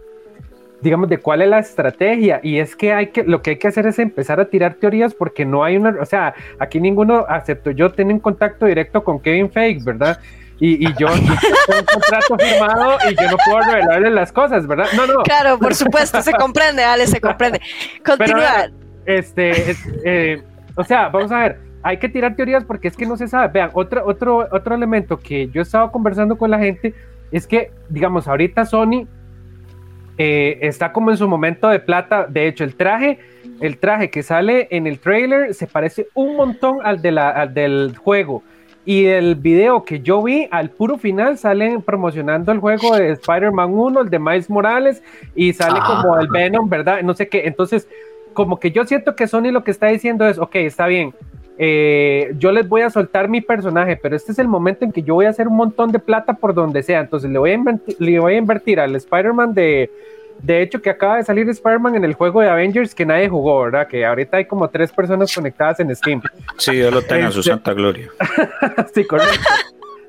digamos, de cuál es la estrategia. Y es que hay que, lo que hay que hacer es empezar a tirar teorías porque no hay una, o sea, aquí ninguno, acepto yo, tiene un contacto directo con Kevin Feige, ¿verdad? Y, y yo, tengo un contrato firmado y yo no puedo revelarle las cosas, ¿verdad? No, no. Claro, por supuesto, se comprende, Ale, se comprende. Continúa. este, eh, o sea, vamos a ver, hay que tirar teorías porque es que no se sabe. Vean, otro, otro, otro elemento que yo he estado conversando con la gente es que, digamos, ahorita Sony eh, está como en su momento de plata. De hecho, el traje, el traje que sale en el trailer se parece un montón al, de la, del juego. Y el video que yo vi al puro final salen promocionando el juego de Spider-Man 1, el de Miles Morales, y sale como el Venom, ¿verdad? No sé qué. Entonces, como que yo siento que Sony lo que está diciendo es, ok, está bien, eh, yo les voy a soltar mi personaje, pero este es el momento en que yo voy a hacer un montón de plata por donde sea. Entonces le voy a invertir, le voy a invertir al Spider-Man de, de hecho, que acaba de salir Spider-Man en el juego de Avengers que nadie jugó, ¿verdad? Que ahorita hay como tres personas conectadas en Steam. Sí, yo lo tengo en su Este- santa gloria. sí, correcto.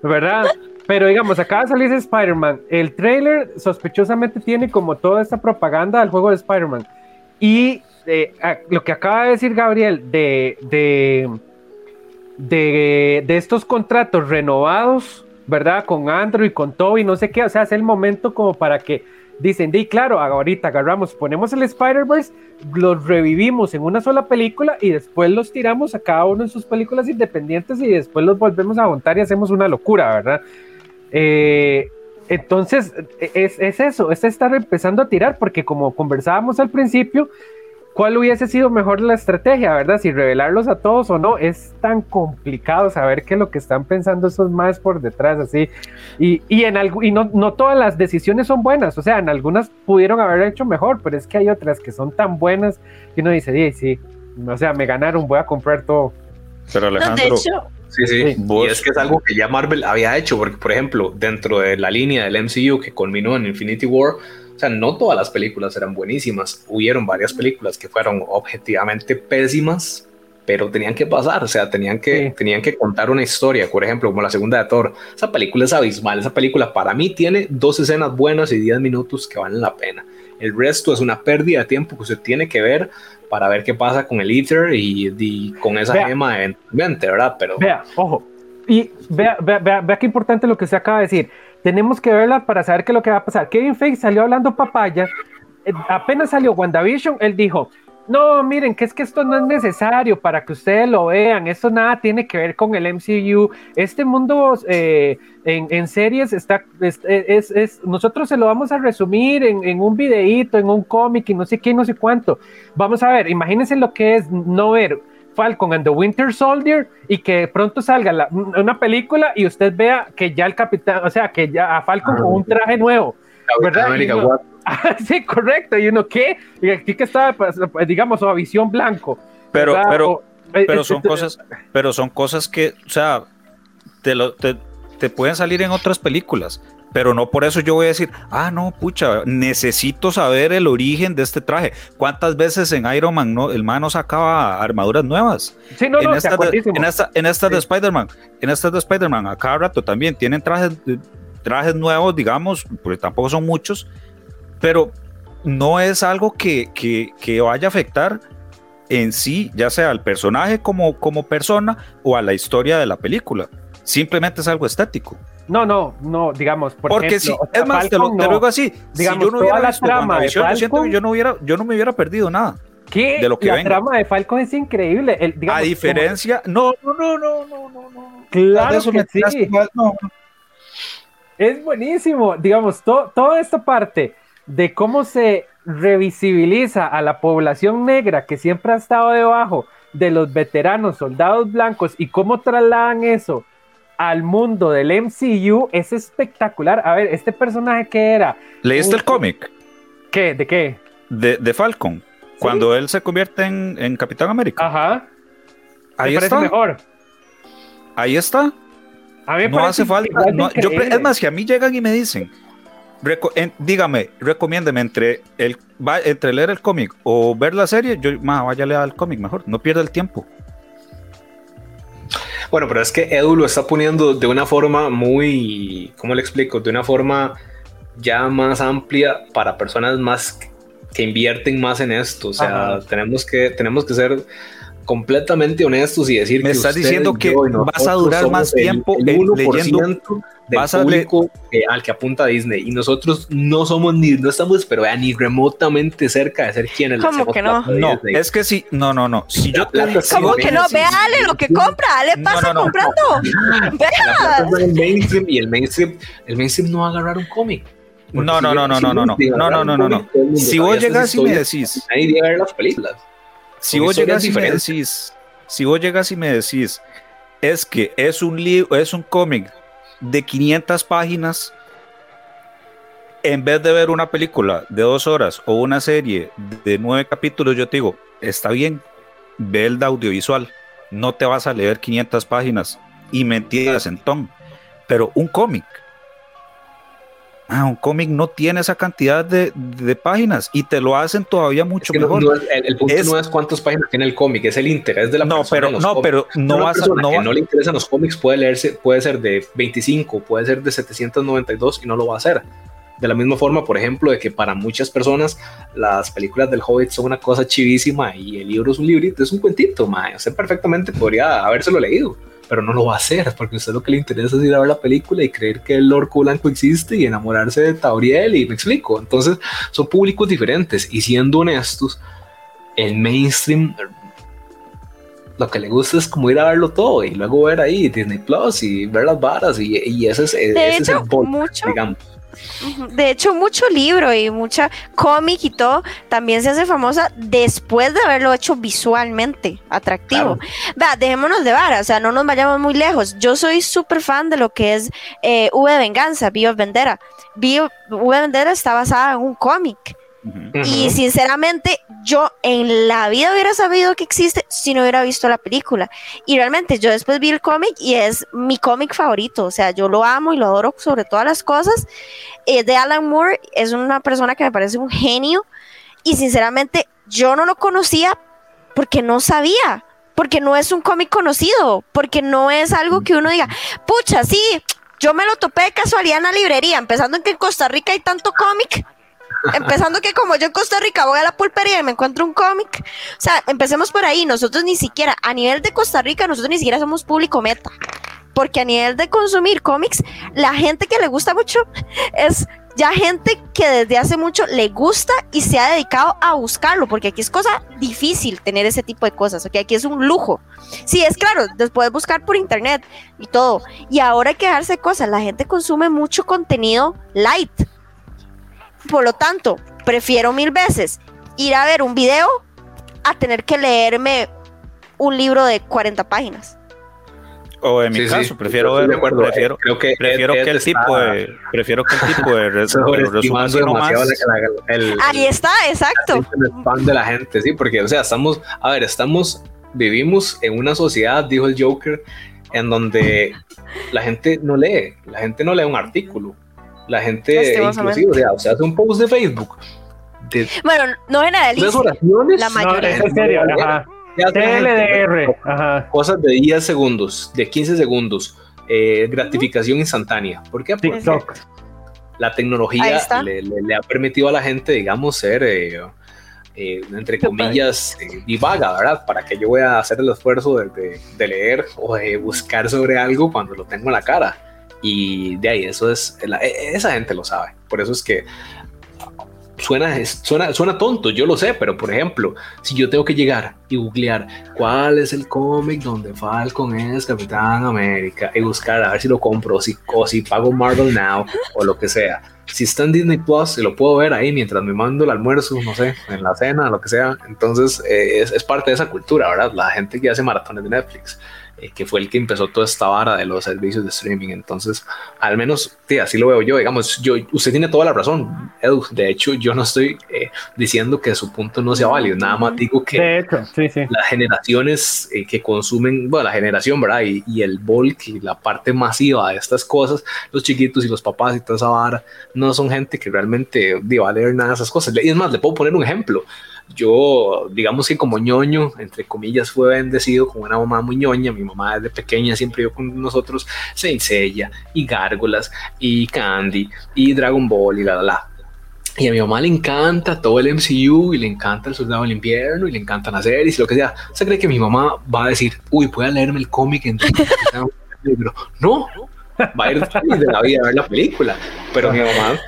¿Verdad? Pero digamos, acaba de salir Spider-Man. El trailer sospechosamente tiene como toda esta propaganda del juego de Spider-Man. Y eh, lo que acaba de decir Gabriel de, de, de, de estos contratos renovados, ¿verdad? Con Android, con Toby, no sé qué. O sea, es el momento como para que dicen, di claro, ahorita agarramos, ponemos el Spider-Verse, los revivimos en una sola película y después los tiramos a cada uno en sus películas independientes y después los volvemos a juntar y hacemos una locura, ¿verdad? Eh, entonces, es, es eso, es estar empezando a tirar, porque como conversábamos al principio, ¿cuál hubiese sido mejor la estrategia, verdad? Si revelarlos a todos o no, es tan complicado saber qué es lo que están pensando esos más por detrás, así. Y, y, en algo, y no, no todas las decisiones son buenas, o sea, en algunas pudieron haber hecho mejor, pero es que hay otras que son tan buenas que uno dice, sí, sí, o sea, me ganaron, voy a comprar todo. Pero No, de Alejandro, hecho, Sí, sí. Sí. Y es que es algo que ya Marvel había hecho, porque, por ejemplo, dentro de la línea del MCU que culminó en Infinity War, sea, no todas las películas eran buenísimas. Hubieron varias películas que fueron objetivamente pésimas, pero tenían que pasar, o sea, tenían que, Sí. tenían que contar una historia, por ejemplo, como la segunda de Thor. Esa película es abismal, esa película para mí tiene dos escenas buenas y diez minutos que valen la pena. El resto es una pérdida de tiempo que usted tiene que ver para ver qué pasa con el Ether y, y con esa Vea. gema eventualmente, ¿verdad? Pero Vea, ojo, y vea, vea, vea, vea qué importante lo que se acaba de decir. Tenemos que verla para saber qué es lo que va a pasar. Kevin Feige salió hablando papaya. eh, apenas salió WandaVision, él dijo: No, miren, que es que esto no es necesario para que ustedes lo vean. Esto nada tiene que ver con el MCU. Este mundo eh, en, series está. Es, es- es- nosotros se lo vamos a resumir en, en un videíto, en un cómic y no sé qué, no sé cuánto. Vamos a ver, imagínense lo que es no ver Falcon and the Winter Soldier y que de pronto salga la- una película y usted vea que ya el capitán, o sea, que ya a Falcon con un traje nuevo. ¿verdad? América uno-. Ah, sí, correcto. Y uno, ¿qué? Y aquí que está, pues, digamos, a visión blanco. pero, ¿verdad? pero, O- eh, pero eh, son eh, cosas, pero son cosas que, o sea, te, lo, te, te pueden salir en otras películas, pero no por eso yo voy a decir, ah, no, pucha, necesito saber el origen de este traje. ¿Cuántas veces en Iron Man no, el man no sacaba armaduras nuevas? Sí, no, en, no, de estas de, en, esta- en estas de Sí. Spider-Man, en estas de Spider-Man, a cada rato también tienen trajes, trajes nuevos, digamos, porque tampoco son muchos, pero no es algo que, que, que vaya a afectar en sí, ya sea al personaje como, como persona o a la historia de la película. Simplemente es algo estético. No, no, no, digamos, por Porque ejemplo, si, o sea, es más, te lo, te digo así, Digamos, si yo no hubiera la trama de Falcon- yo no hubiera, yo no me hubiera perdido nada. ¿Qué? de lo que la venga. trama de Falcon es increíble. El- digamos, a como- diferencia, no, no, no, no, no, no, no. Claro eso que sí. no. Es buenísimo, digamos, to- toda esta parte de cómo se revisibiliza a la población negra que siempre ha estado debajo de los veteranos soldados blancos y cómo trasladan eso al mundo del MCU es espectacular. A ver, este personaje que era, ¿Leíste el cómic ¿qué? ¿De qué? de, de Falcon? Cuando él se convierte en, en Capitán América. Ajá. Ahí está. mejor. Ahí está. A mí me no hace falta. no, yo, es más, que a mí llegan y me dicen, reco- en- dígame, recomiéndeme entre, el, va- entre leer el cómic o ver la serie, yo, ma, vaya a leer el cómic mejor, no pierda el tiempo. Bueno, pero es que Edu lo está poniendo de una forma muy, ¿cómo le explico? De una forma ya más amplia para personas más que invierten más en esto. O sea, Ajá. tenemos que, tenemos que ser completamente honestos y decir Me que estás diciendo que yo vas a durar más tiempo el en- 1% leyendo- del vas a le- público que- al que apunta Disney y nosotros no somos ni no estamos pero vea, ni remotamente cerca de ser quienes le ¿Cómo hacemos que no? No, Disney. es que sí, no, no, no. Si yo te si ¿Cómo que no? decís- Ve Ale lo que compra, Ale No, pasa no, no. comprando. La plata Vea. el mainstream y el mainstream, el mainstream no va a agarrar un cómic. No, si no, no, no, no, no, no, no, no, no, no, no. Si vos llegas y me decís, Nadie a ver las películas. si vos llegas y me decís, si vos llegas y me decís, es que es un libro, es un cómic de 500 páginas, en vez de ver una película de dos horas o una serie de nueve capítulos, yo te digo, está bien, ve el audiovisual. no te vas a leer 500 páginas y me entiendes en pero un cómic, Ah, un cómic no tiene esa cantidad de, páginas y te lo hacen todavía mucho mejor. el, punto no es cuántas páginas tiene el cómic, es el interés de la no, persona. Pero, no, pero no vas a. No, que no le interesan los cómics puede leerse, puede ser de 25, puede ser de 792 y no lo va a hacer. De la misma forma, por ejemplo, de que para muchas personas las películas del Hobbit son una cosa chivísima y el libro es un librito, es un cuentito, mae. Usted perfectamente podría habérselo leído pero no lo va a hacer porque a usted lo que le interesa es ir a ver la película y creer que el orco blanco existe y enamorarse de Tauriel y me explico. Entonces son públicos diferentes y siendo honestos, el mainstream lo que le gusta es como ir a verlo todo y luego ver ahí Disney Plus y ver las varas y, ese es, ese es el mucho, digamos. De hecho, mucho libro y mucha cómic y todo también se hace famosa después de haberlo hecho visualmente atractivo. Vea, dejémonos de vara, o sea, no nos vayamos muy lejos. Yo soy súper fan de lo que es eh, V de Venganza, V of Vendera. V Vendera está basada en un cómic. Y sinceramente, yo en la vida hubiera sabido que existe si no hubiera visto la película. Y realmente yo después vi el cómic y es mi cómic favorito. O sea, yo lo amo y lo adoro sobre todas las cosas. Eh, de Alan Moore es una persona que me parece un genio. Y sinceramente, yo no lo conocía porque no sabía. Porque no es un cómic conocido. Porque no es algo que uno diga, pucha, sí, yo me lo topé de casualidad en la librería. Empezando en que en Costa Rica hay tanto cómic Empezando que como yo en Costa Rica voy a la pulpería y me encuentro un cómic. O sea, empecemos por ahí. Nosotros ni siquiera, a nivel de Costa Rica, nosotros ni siquiera somos público meta. Porque a nivel de consumir cómics, la gente que le gusta mucho es ya gente que desde hace mucho le gusta y se ha dedicado a buscarlo, porque aquí es cosa difícil tener ese tipo de cosas, que aquí es un lujo. Sí, es claro, después buscar por internet y todo. Y ahora hay que darse cosas, la gente consume mucho contenido light, por lo tanto, prefiero mil veces ir a ver un video a tener que leerme un libro de 40 páginas. O en mi caso, prefiero ver, prefiero, creo que, prefiero que el tipo de, prefiero que el tipo de, resumen más. Ahí está, exacto. El fan de la gente, sí, porque, o sea, estamos, a ver, estamos, vivimos en una sociedad, dijo el Joker, en donde la gente no lee, la gente no lee un artículo, la gente, inclusive, o sea, hace un post de Facebook. bueno, no generaliza. oraciones. La mayoría. No, serio, ajá. TLDR, ajá. Cosas de 10 segundos, de 15 segundos, eh, gratificación instantánea. ¿Por qué? Porque TikTok. la tecnología le, le, ha permitido a la gente, digamos, ser, eh, eh, entre comillas, divaga, ¿verdad? ¿Para que yo voy a hacer el esfuerzo de, de, leer o de buscar sobre algo cuando lo tengo en la cara? Y de ahí, eso es, e, esa gente lo sabe. Por eso es que suena, suena, suena tonto, yo lo sé, pero por ejemplo, si yo tengo que llegar y googlear cuál es el cómic donde Falcon es Capitán América y buscar a ver si lo compro si, o si pago Marvel Now o lo que sea. Si está en Disney Plus, lo puedo ver ahí mientras me mando el almuerzo, no sé, en la cena, lo que sea. Entonces, eh, es, es parte de esa cultura, ¿verdad? La gente que hace maratones de Netflix. Eh, que fue el que empezó toda esta vara de los servicios de streaming. Entonces, al menos, tía, así lo veo yo. Digamos, yo, usted tiene toda la razón, Edu. De hecho, yo no estoy eh, diciendo que su punto no sea válido. Nada más digo que las generaciones eh, que consumen, bueno, la generación, ¿verdad? Y, y, el bulk y la parte masiva de estas cosas, los chiquitos y los papás y toda esa vara, no son gente que realmente va a leer nada de esas cosas. Y es más, le puedo poner un ejemplo yo, digamos que como ñoño, entre comillas, fue bendecido con una mamá muy ñoña. Mi mamá desde pequeña siempre vio con nosotros Saint Seiya y Gárgolas y Candy y Dragon Ball y la la la. Y a mi mamá le encanta todo el MCU y le encanta el Soldado del Invierno y le encantan las series y lo que sea. ¿Se cree que mi mamá va a decir, uy, voy a leerme el cómic en libro? No, va a ir de la vida a ver la película. Pero mi mamá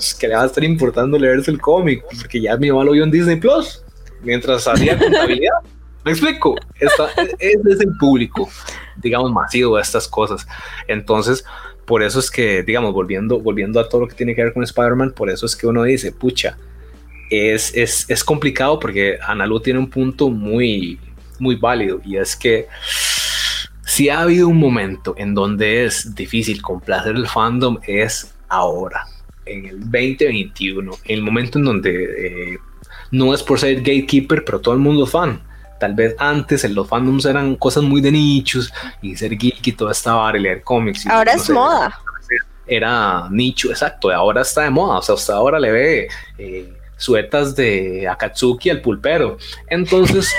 pues, que le va a estar importando leerse el cómic, porque ya mi mamá lo vio en Disney Plus, mientras hacía contabilidad. ¿Me explico? Esta, ese es el público, digamos, masivo de estas cosas. Entonces, por eso es que, digamos, volviendo, volviendo a todo lo que tiene que ver con Spider-Man, por eso es que uno dice, pucha, es, es, es complicado porque Analu tiene un punto muy, muy válido y es que si ha habido un momento en donde es difícil complacer el fandom es ahora en el 2021, en el momento en donde eh, no es por ser gatekeeper, pero todo el mundo es fan. tal vez antes en los fandoms eran cosas muy de nichos y ser geek y toda esta vara y leer cómics. y Ahora no es sé, moda. Era nicho, exacto, ahora está de moda, o sea, usted ahora le ve eh, suetas de Akatsuki al pulpero. Entonces,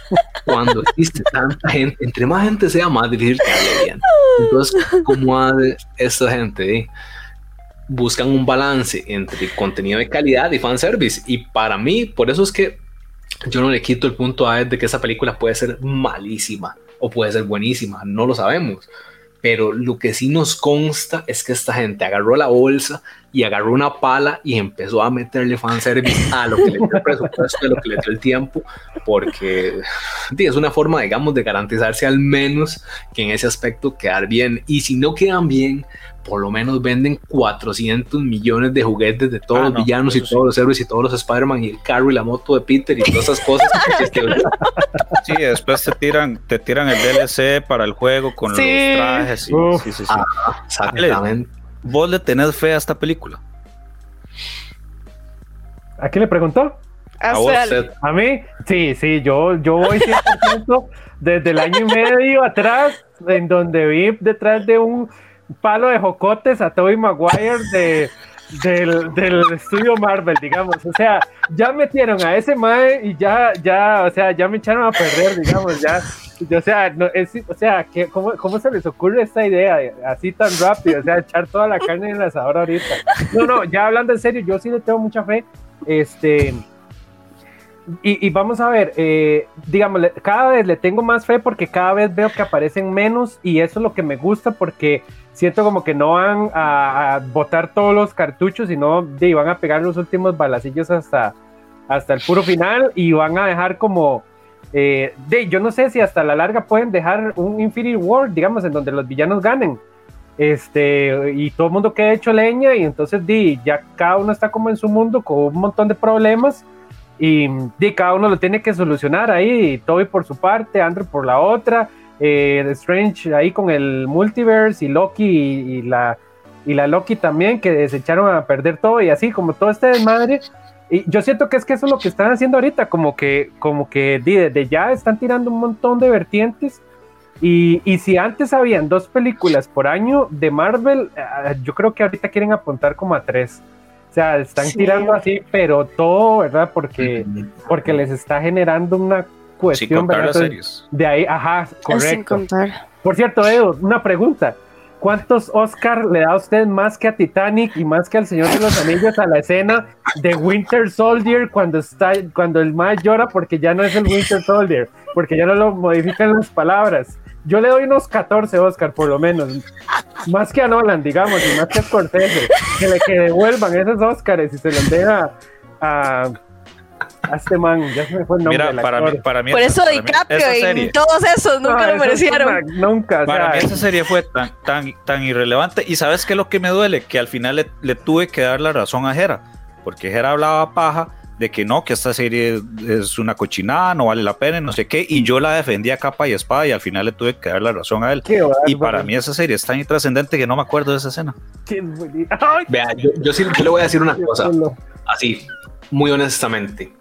cuando existe tanta gente, entre más gente sea, más difícil que hable bien. Entonces, ¿cómo hace esta gente? eh? Buscan un balance entre contenido de calidad y fanservice. Y para mí, por eso es que yo no le quito el punto a Ed de que esa película puede ser malísima o puede ser buenísima, no lo sabemos. Pero lo que sí nos consta es que esta gente agarró la bolsa y agarró una pala y empezó a meterle fanservice a lo que le dio el presupuesto, a lo que le dio el tiempo, porque sí, es una forma, digamos, de garantizarse al menos que en ese aspecto quedar bien. Y si no quedan bien, por lo menos venden 400 millones de juguetes de todos Ah, los no, villanos y sí. todos los héroes y todos los Spider-Man y el carro y la moto de Peter y todas esas cosas. Sí, después te tiran, te tiran el DLC para el juego con Sí. los trajes. y- Uf. sí, sí, sí. Ah, exactamente. Vos le tenés fe a esta película. ¿A quién le preguntó? A Seth. A mí, sí, sí, yo, yo voy 100% desde el año y medio atrás, en donde vi detrás de un palo de jocotes a Tobey Maguire de, del, del estudio Marvel, digamos. O sea, ya metieron a ese mae y ya, ya, o sea, ya me echaron a perder, digamos, ya. O sea, no, es, o sea ¿qué- cómo, ¿cómo se les ocurre esta idea así tan rápido? O sea, echar toda la carne en el asador ahorita. No, no, ya hablando en serio, yo sí le tengo mucha fe. Este, y, y vamos a ver, eh, digamos, cada vez le tengo más fe porque cada vez veo que aparecen menos y eso es lo que me gusta porque siento como que no van a, botar todos los cartuchos, sino de, van a pegar los últimos balacillos hasta, hasta el puro final y van a dejar como... eh, de, yo no sé si hasta la larga pueden dejar un Infinity War, digamos, en donde los villanos ganen. Este, y todo el mundo queda hecho leña, y entonces di, ya cada uno está como en su mundo con un montón de problemas, y di, cada uno lo tiene que solucionar ahí, Toby por su parte, Andrew por la otra, eh, Strange ahí con el multiverse, y Loki y, y la, y la Loki también, que desecharon a perder todo, y así como todo este desmadre. Y yo siento que es que eso es lo que están haciendo ahorita, como que, como que desde ya están tirando un montón de vertientes. Y, y si antes habían dos películas por año de Marvel, ah, yo creo que ahorita quieren apuntar como a tres. O sea, están Sí. tirando así, pero todo, ¿verdad? Porque, porque les está generando una Sin cuestión, contar ¿verdad? las series. de ahí, ajá, Sin correcto. contar. Por cierto, Edo, una pregunta. ¿Cuántos Oscar le da usted más que a Titanic y más que al Señor de los Anillos a la escena de Winter Soldier cuando está cuando el Mae llora porque ya no es el Winter Soldier, porque ya no lo modifican las palabras? Yo le doy unos 14 Oscar por lo menos. Más que a Nolan, digamos, y más que a Scorsese. Que le que devuelvan esos Oscars y se los den a, a, a este man. Ya se me fue el nombre Mira, del para actor. mí, para mí, Por eso para mí DiCaprio esa serie, todos esos nunca No, lo merecieron. una- nunca, o para sea, mí esa serie fue tan, tan, tan irrelevante. Y sabes qué es lo que me duele, que al final le, le tuve que dar la razón a Jera, porque Jera hablaba paja de que no, que esta serie es una cochinada, no vale la pena, y no sé qué, y yo la defendía a capa y espada y al final le tuve que dar la razón a él. qué Y para mí esa serie es tan intrascendente que no me acuerdo de esa escena. Vea, yo, yo sí yo le voy a decir una cosa. Así, muy honestamente.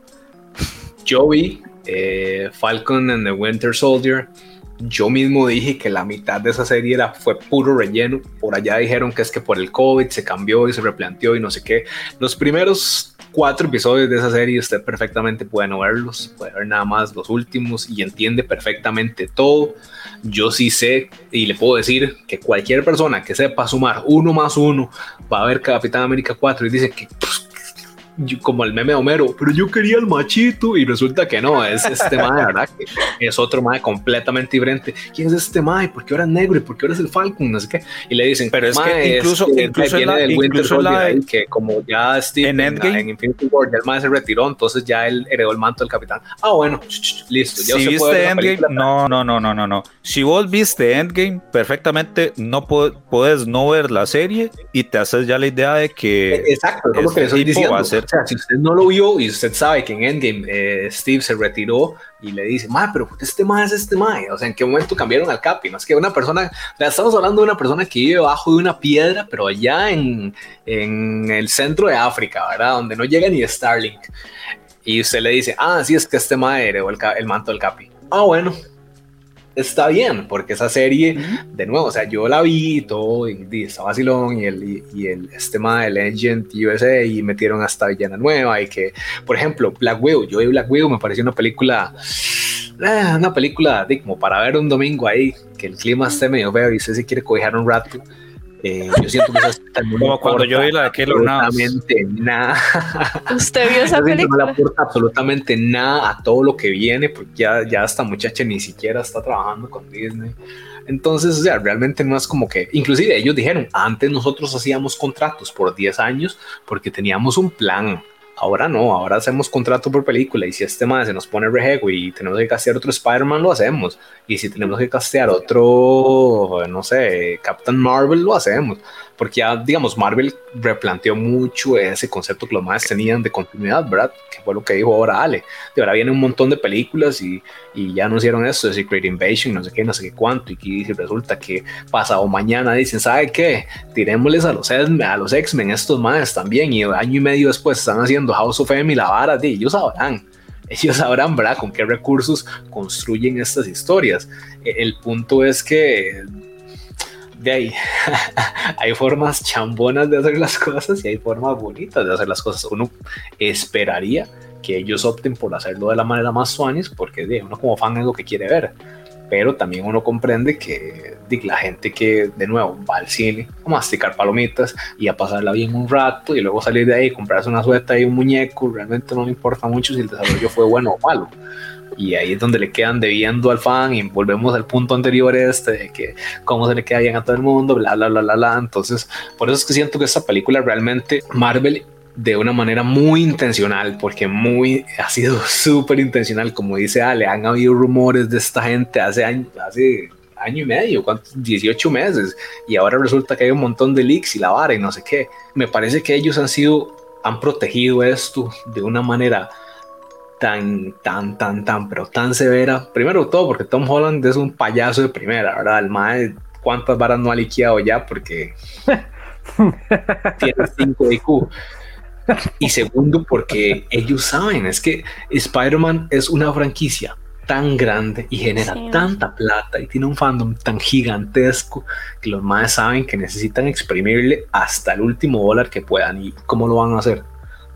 Yo vi eh, Falcon and the Winter Soldier. Yo mismo dije que la mitad de esa serie era, fue puro relleno. Por allá dijeron que es que por el COVID se cambió y se replanteó y no sé qué. Los primeros cuatro episodios de esa serie usted perfectamente puede no verlos, puede ver nada más los últimos y entiende perfectamente todo. Yo sí sé y le puedo decir que cualquier persona que sepa sumar uno más uno va a ver Capitán América 4 y dice que yo- como el meme de Homero, pero yo quería el machito y resulta que no, es este mae, ¿verdad? Que es otro mae completamente diferente. ¿Quién es este mae? ¿Por qué ahora es negro y por qué ahora es el Falcon? No sé qué. Y le dicen, Pero es que "Mae, incluso- que incluso viene en la- del Winter Soldier de- que como ya Steve en en, en Infinity War ya el mae se retiró, entonces ya él heredó el manto del capitán. Ah, bueno, listo. Ya Si puede viste Endgame, no, no, no, no, no, no. Si vos viste Endgame, perfectamente no puedes no ver la serie y te haces ya la idea de que Exacto, es lo que le este estoy tipo diciendo. va a ser- O sea, si usted no lo vio y usted sabe que en Endgame eh, Steve se retiró y le dice, mae, pero este mae es este mae. O sea, ¿en qué momento cambiaron al Capi? No es que una persona, sea, estamos hablando de una persona que vive bajo de una piedra, pero allá en, en el centro de África, ¿verdad? Donde no llega ni Starlink. y usted le dice, ah, sí, es que este mae heredó el, el manto del Capi. Ah, bueno, está bien, porque esa serie, de nuevo, o sea, yo la vi y todo, y, y está vacilón, y el, y, el este tema de Legend USA, y metieron hasta Villana Nueva, y que, por ejemplo, Black Widow, yo vi Black Widow, me pareció una película, eh, una película de, como para ver un domingo ahí, que el clima esté medio feo y usted si quiere cobijar un rato. Eh, yo siento que eso Como cuando yo vi la de Keylor Absolutamente nada. ¿Usted vio esa película? No le aporta absolutamente nada a todo lo que viene, porque ya, ya esta muchacha ni siquiera está trabajando con Disney. Entonces, o sea, realmente no es como que, inclusive ellos dijeron, antes nosotros hacíamos contratos por 10 años porque teníamos un plan. Ahora no, ahora hacemos contrato por película y si este man se nos pone rejego y tenemos que castear otro Spider-Man, lo hacemos. Y si tenemos que castear otro, no sé, Captain Marvel, lo hacemos. Porque ya, digamos, Marvel replanteó mucho ese concepto que los más tenían de continuidad, ¿verdad? Que fue lo que dijo ahora Ale. De ahora viene un montón de películas y, y ya anunciaron esto de Secret Invasion, no sé qué, no sé qué cuánto. Y que resulta que pasado mañana dicen, ¿sabe qué? Tirémosles a los, a los X-Men estos más también. Y año y medio después están haciendo House of M y la vara, de ellos sabrán. Ellos sabrán, ¿verdad? Con qué recursos construyen estas historias. E- El punto es que de ahí hay formas chambonas de hacer las cosas y hay formas bonitas de hacer las cosas. Uno esperaría que ellos opten por hacerlo de la manera más suanis porque de, uno como fan es lo que quiere ver. Pero también uno comprende que di, la gente que de nuevo va al cine a masticar palomitas y a pasarla bien un rato y luego salir de ahí, comprarse una sueta y un muñeco, realmente no le importa mucho si el desarrollo fue bueno o malo y ahí es donde le quedan debiendo al fan y volvemos al punto anterior este de que cómo se le queda bien a todo el mundo, bla, bla, bla, bla, bla. Entonces, por eso es que siento que esta película realmente Marvel de una manera muy intencional, porque muy ha sido súper intencional, como dice Ale, han habido rumores de esta gente hace año, hace año y medio, ¿cuántos? 18 meses, y ahora resulta que hay un montón de leaks y la vara y no sé qué. Me parece que ellos han sido, han protegido esto de una manera tan, tan, tan, tan, pero tan severa. Primero todo porque Tom Holland es un payaso de primera, ¿verdad? El mae, ¿cuántas varas no ha liqueado ya? Porque tiene 5 IQ. Y segundo, porque ellos saben, es que Spider-Man es una franquicia tan grande y genera Sí. tanta plata y tiene un fandom tan gigantesco que los más saben que necesitan exprimirle hasta el último dólar que puedan. ¿Y cómo lo van a hacer?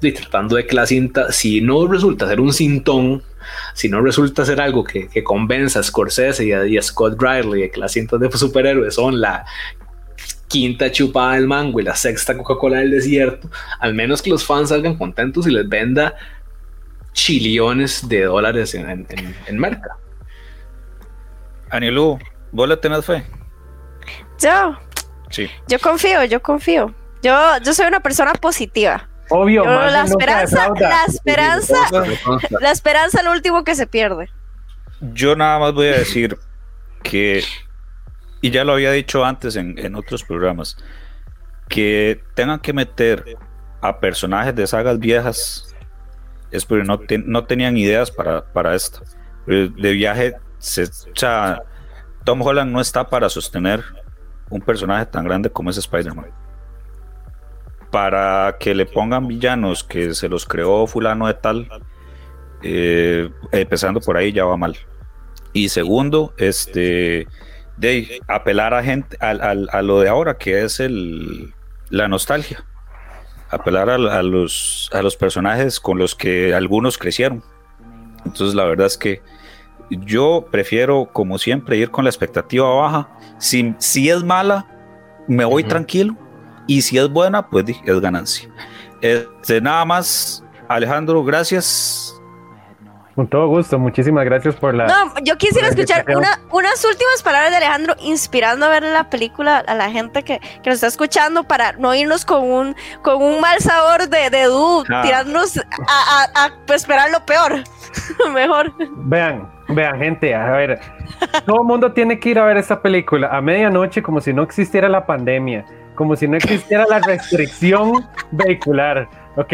Y tratando de que la cinta, si no resulta ser un cintón, si no resulta ser algo que, que convenza a Scorsese y a, y a Scott Riley de que las cintas de superhéroes son la quinta chupada del mango y la sexta Coca-Cola del desierto, al menos que los fans salgan contentos y les venda chillones de dólares en, en, en, en merca. Anilu, ¿vos le tenés fe? Yo, Sí. yo confío, yo confío. Yo, yo soy una persona positiva. Obvio, Yo, Marvel la esperanza, la esperanza, la esperanza es lo último que se pierde. Yo nada más voy a decir que, y ya lo había dicho antes en, en otros programas, que tengan que meter a personajes de sagas viejas es porque no, ten- no tenían ideas para, para esto. Eh, De viaje, se, o sea, Tom Holland no está para sostener un personaje tan grande como es Spider-Man. Para que le pongan villanos que se los creó fulano de tal, eh, empezando por ahí ya va mal. Y segundo, este, de apelar a gente a, lo de ahora, que es el, la nostalgia. Apelar a, a los, a los personajes con los que algunos crecieron. Entonces, la verdad es que yo prefiero, como siempre, ir con la expectativa baja. Si, si es mala, me voy tranquilo. Y si es buena, pues es ganancia. Este, nada más, Alejandro, gracias. Con todo gusto, muchísimas gracias por la. No, yo quisiera escuchar una, unas últimas palabras de Alejandro, inspirando a ver la película a la gente que, que nos está escuchando para no irnos con un, con un mal sabor de, de du, Ah. tirarnos a, a- a esperar lo peor. Mejor. Vean, vean, gente, a ver. Todo el mundo tiene que ir a ver esta película a medianoche como si no existiera la pandemia, como si no existiera la restricción vehicular, ¿ok?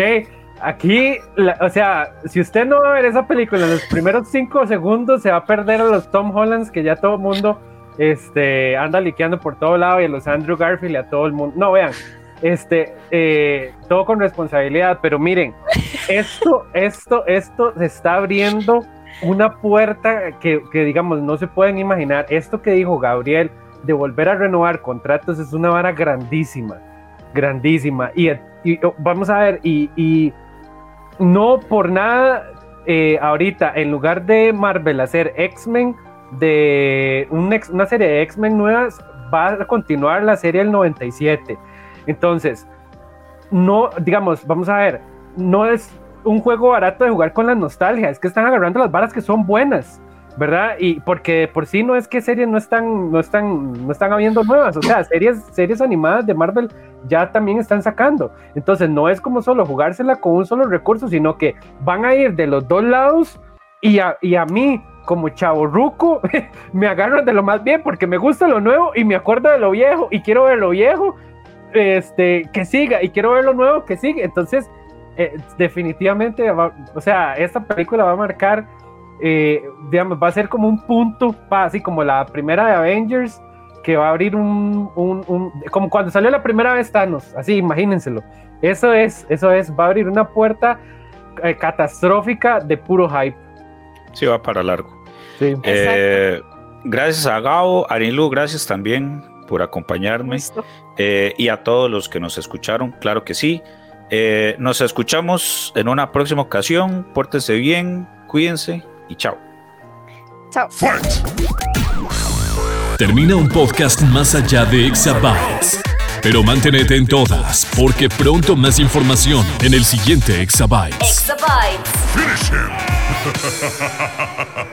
Aquí, la- o sea, si usted no va a ver esa película en los primeros cinco segundos, se va a perder a los Tom Hollands que ya todo el mundo este, anda liqueando por todo lado y a los Andrew Garfield y a todo el mundo. No, vean, este, eh, todo con responsabilidad, pero miren, esto, esto, esto se está abriendo una puerta que, que, digamos, no se pueden imaginar. Esto que dijo Gabriel de volver a renovar contratos es una vara grandísima, grandísima. Y, vamos a ver, y, no por nada, eh, ahorita, en lugar de Marvel hacer X-Men, de una serie de X-Men nuevas, va a continuar la serie del 97. Entonces, no, digamos, vamos a ver, no es un juego barato de jugar con la nostalgia, es que están agarrando las varas que son buenas, ¿verdad? Y porque por sí no es que series no están, no están, no están habiendo nuevas, o sea, series, series animadas de Marvel ya también están sacando. Entonces no es como solo jugársela con un solo recurso, sino que van a ir de los dos lados y a, y a mí como chavo ruco, me agarro de lo más bien porque me gusta lo nuevo y me acuerdo de lo viejo y quiero ver lo viejo, este, que siga y quiero ver lo nuevo que sigue. Entonces, eh, definitivamente, o sea, esta película va a marcar, eh, digamos, va a ser como un punto, así como la primera de Avengers, que va a abrir un, un, como cuando salió la primera vez Thanos, así, imagínenselo. Eso es, eso es, va a abrir una puerta eh, catastrófica de puro hype. Sí, va para largo. Eh, gracias a Gao, Arilu, gracias también por acompañarme. Eh, y a todos los que nos escucharon, claro que sí. Eh, nos escuchamos en una próxima ocasión. Pórtense bien, cuídense y chao. Chao. Termina un podcast más allá de Exabytes. Pero manténete en todas, porque pronto más información en el siguiente Exabytes. Exabytes.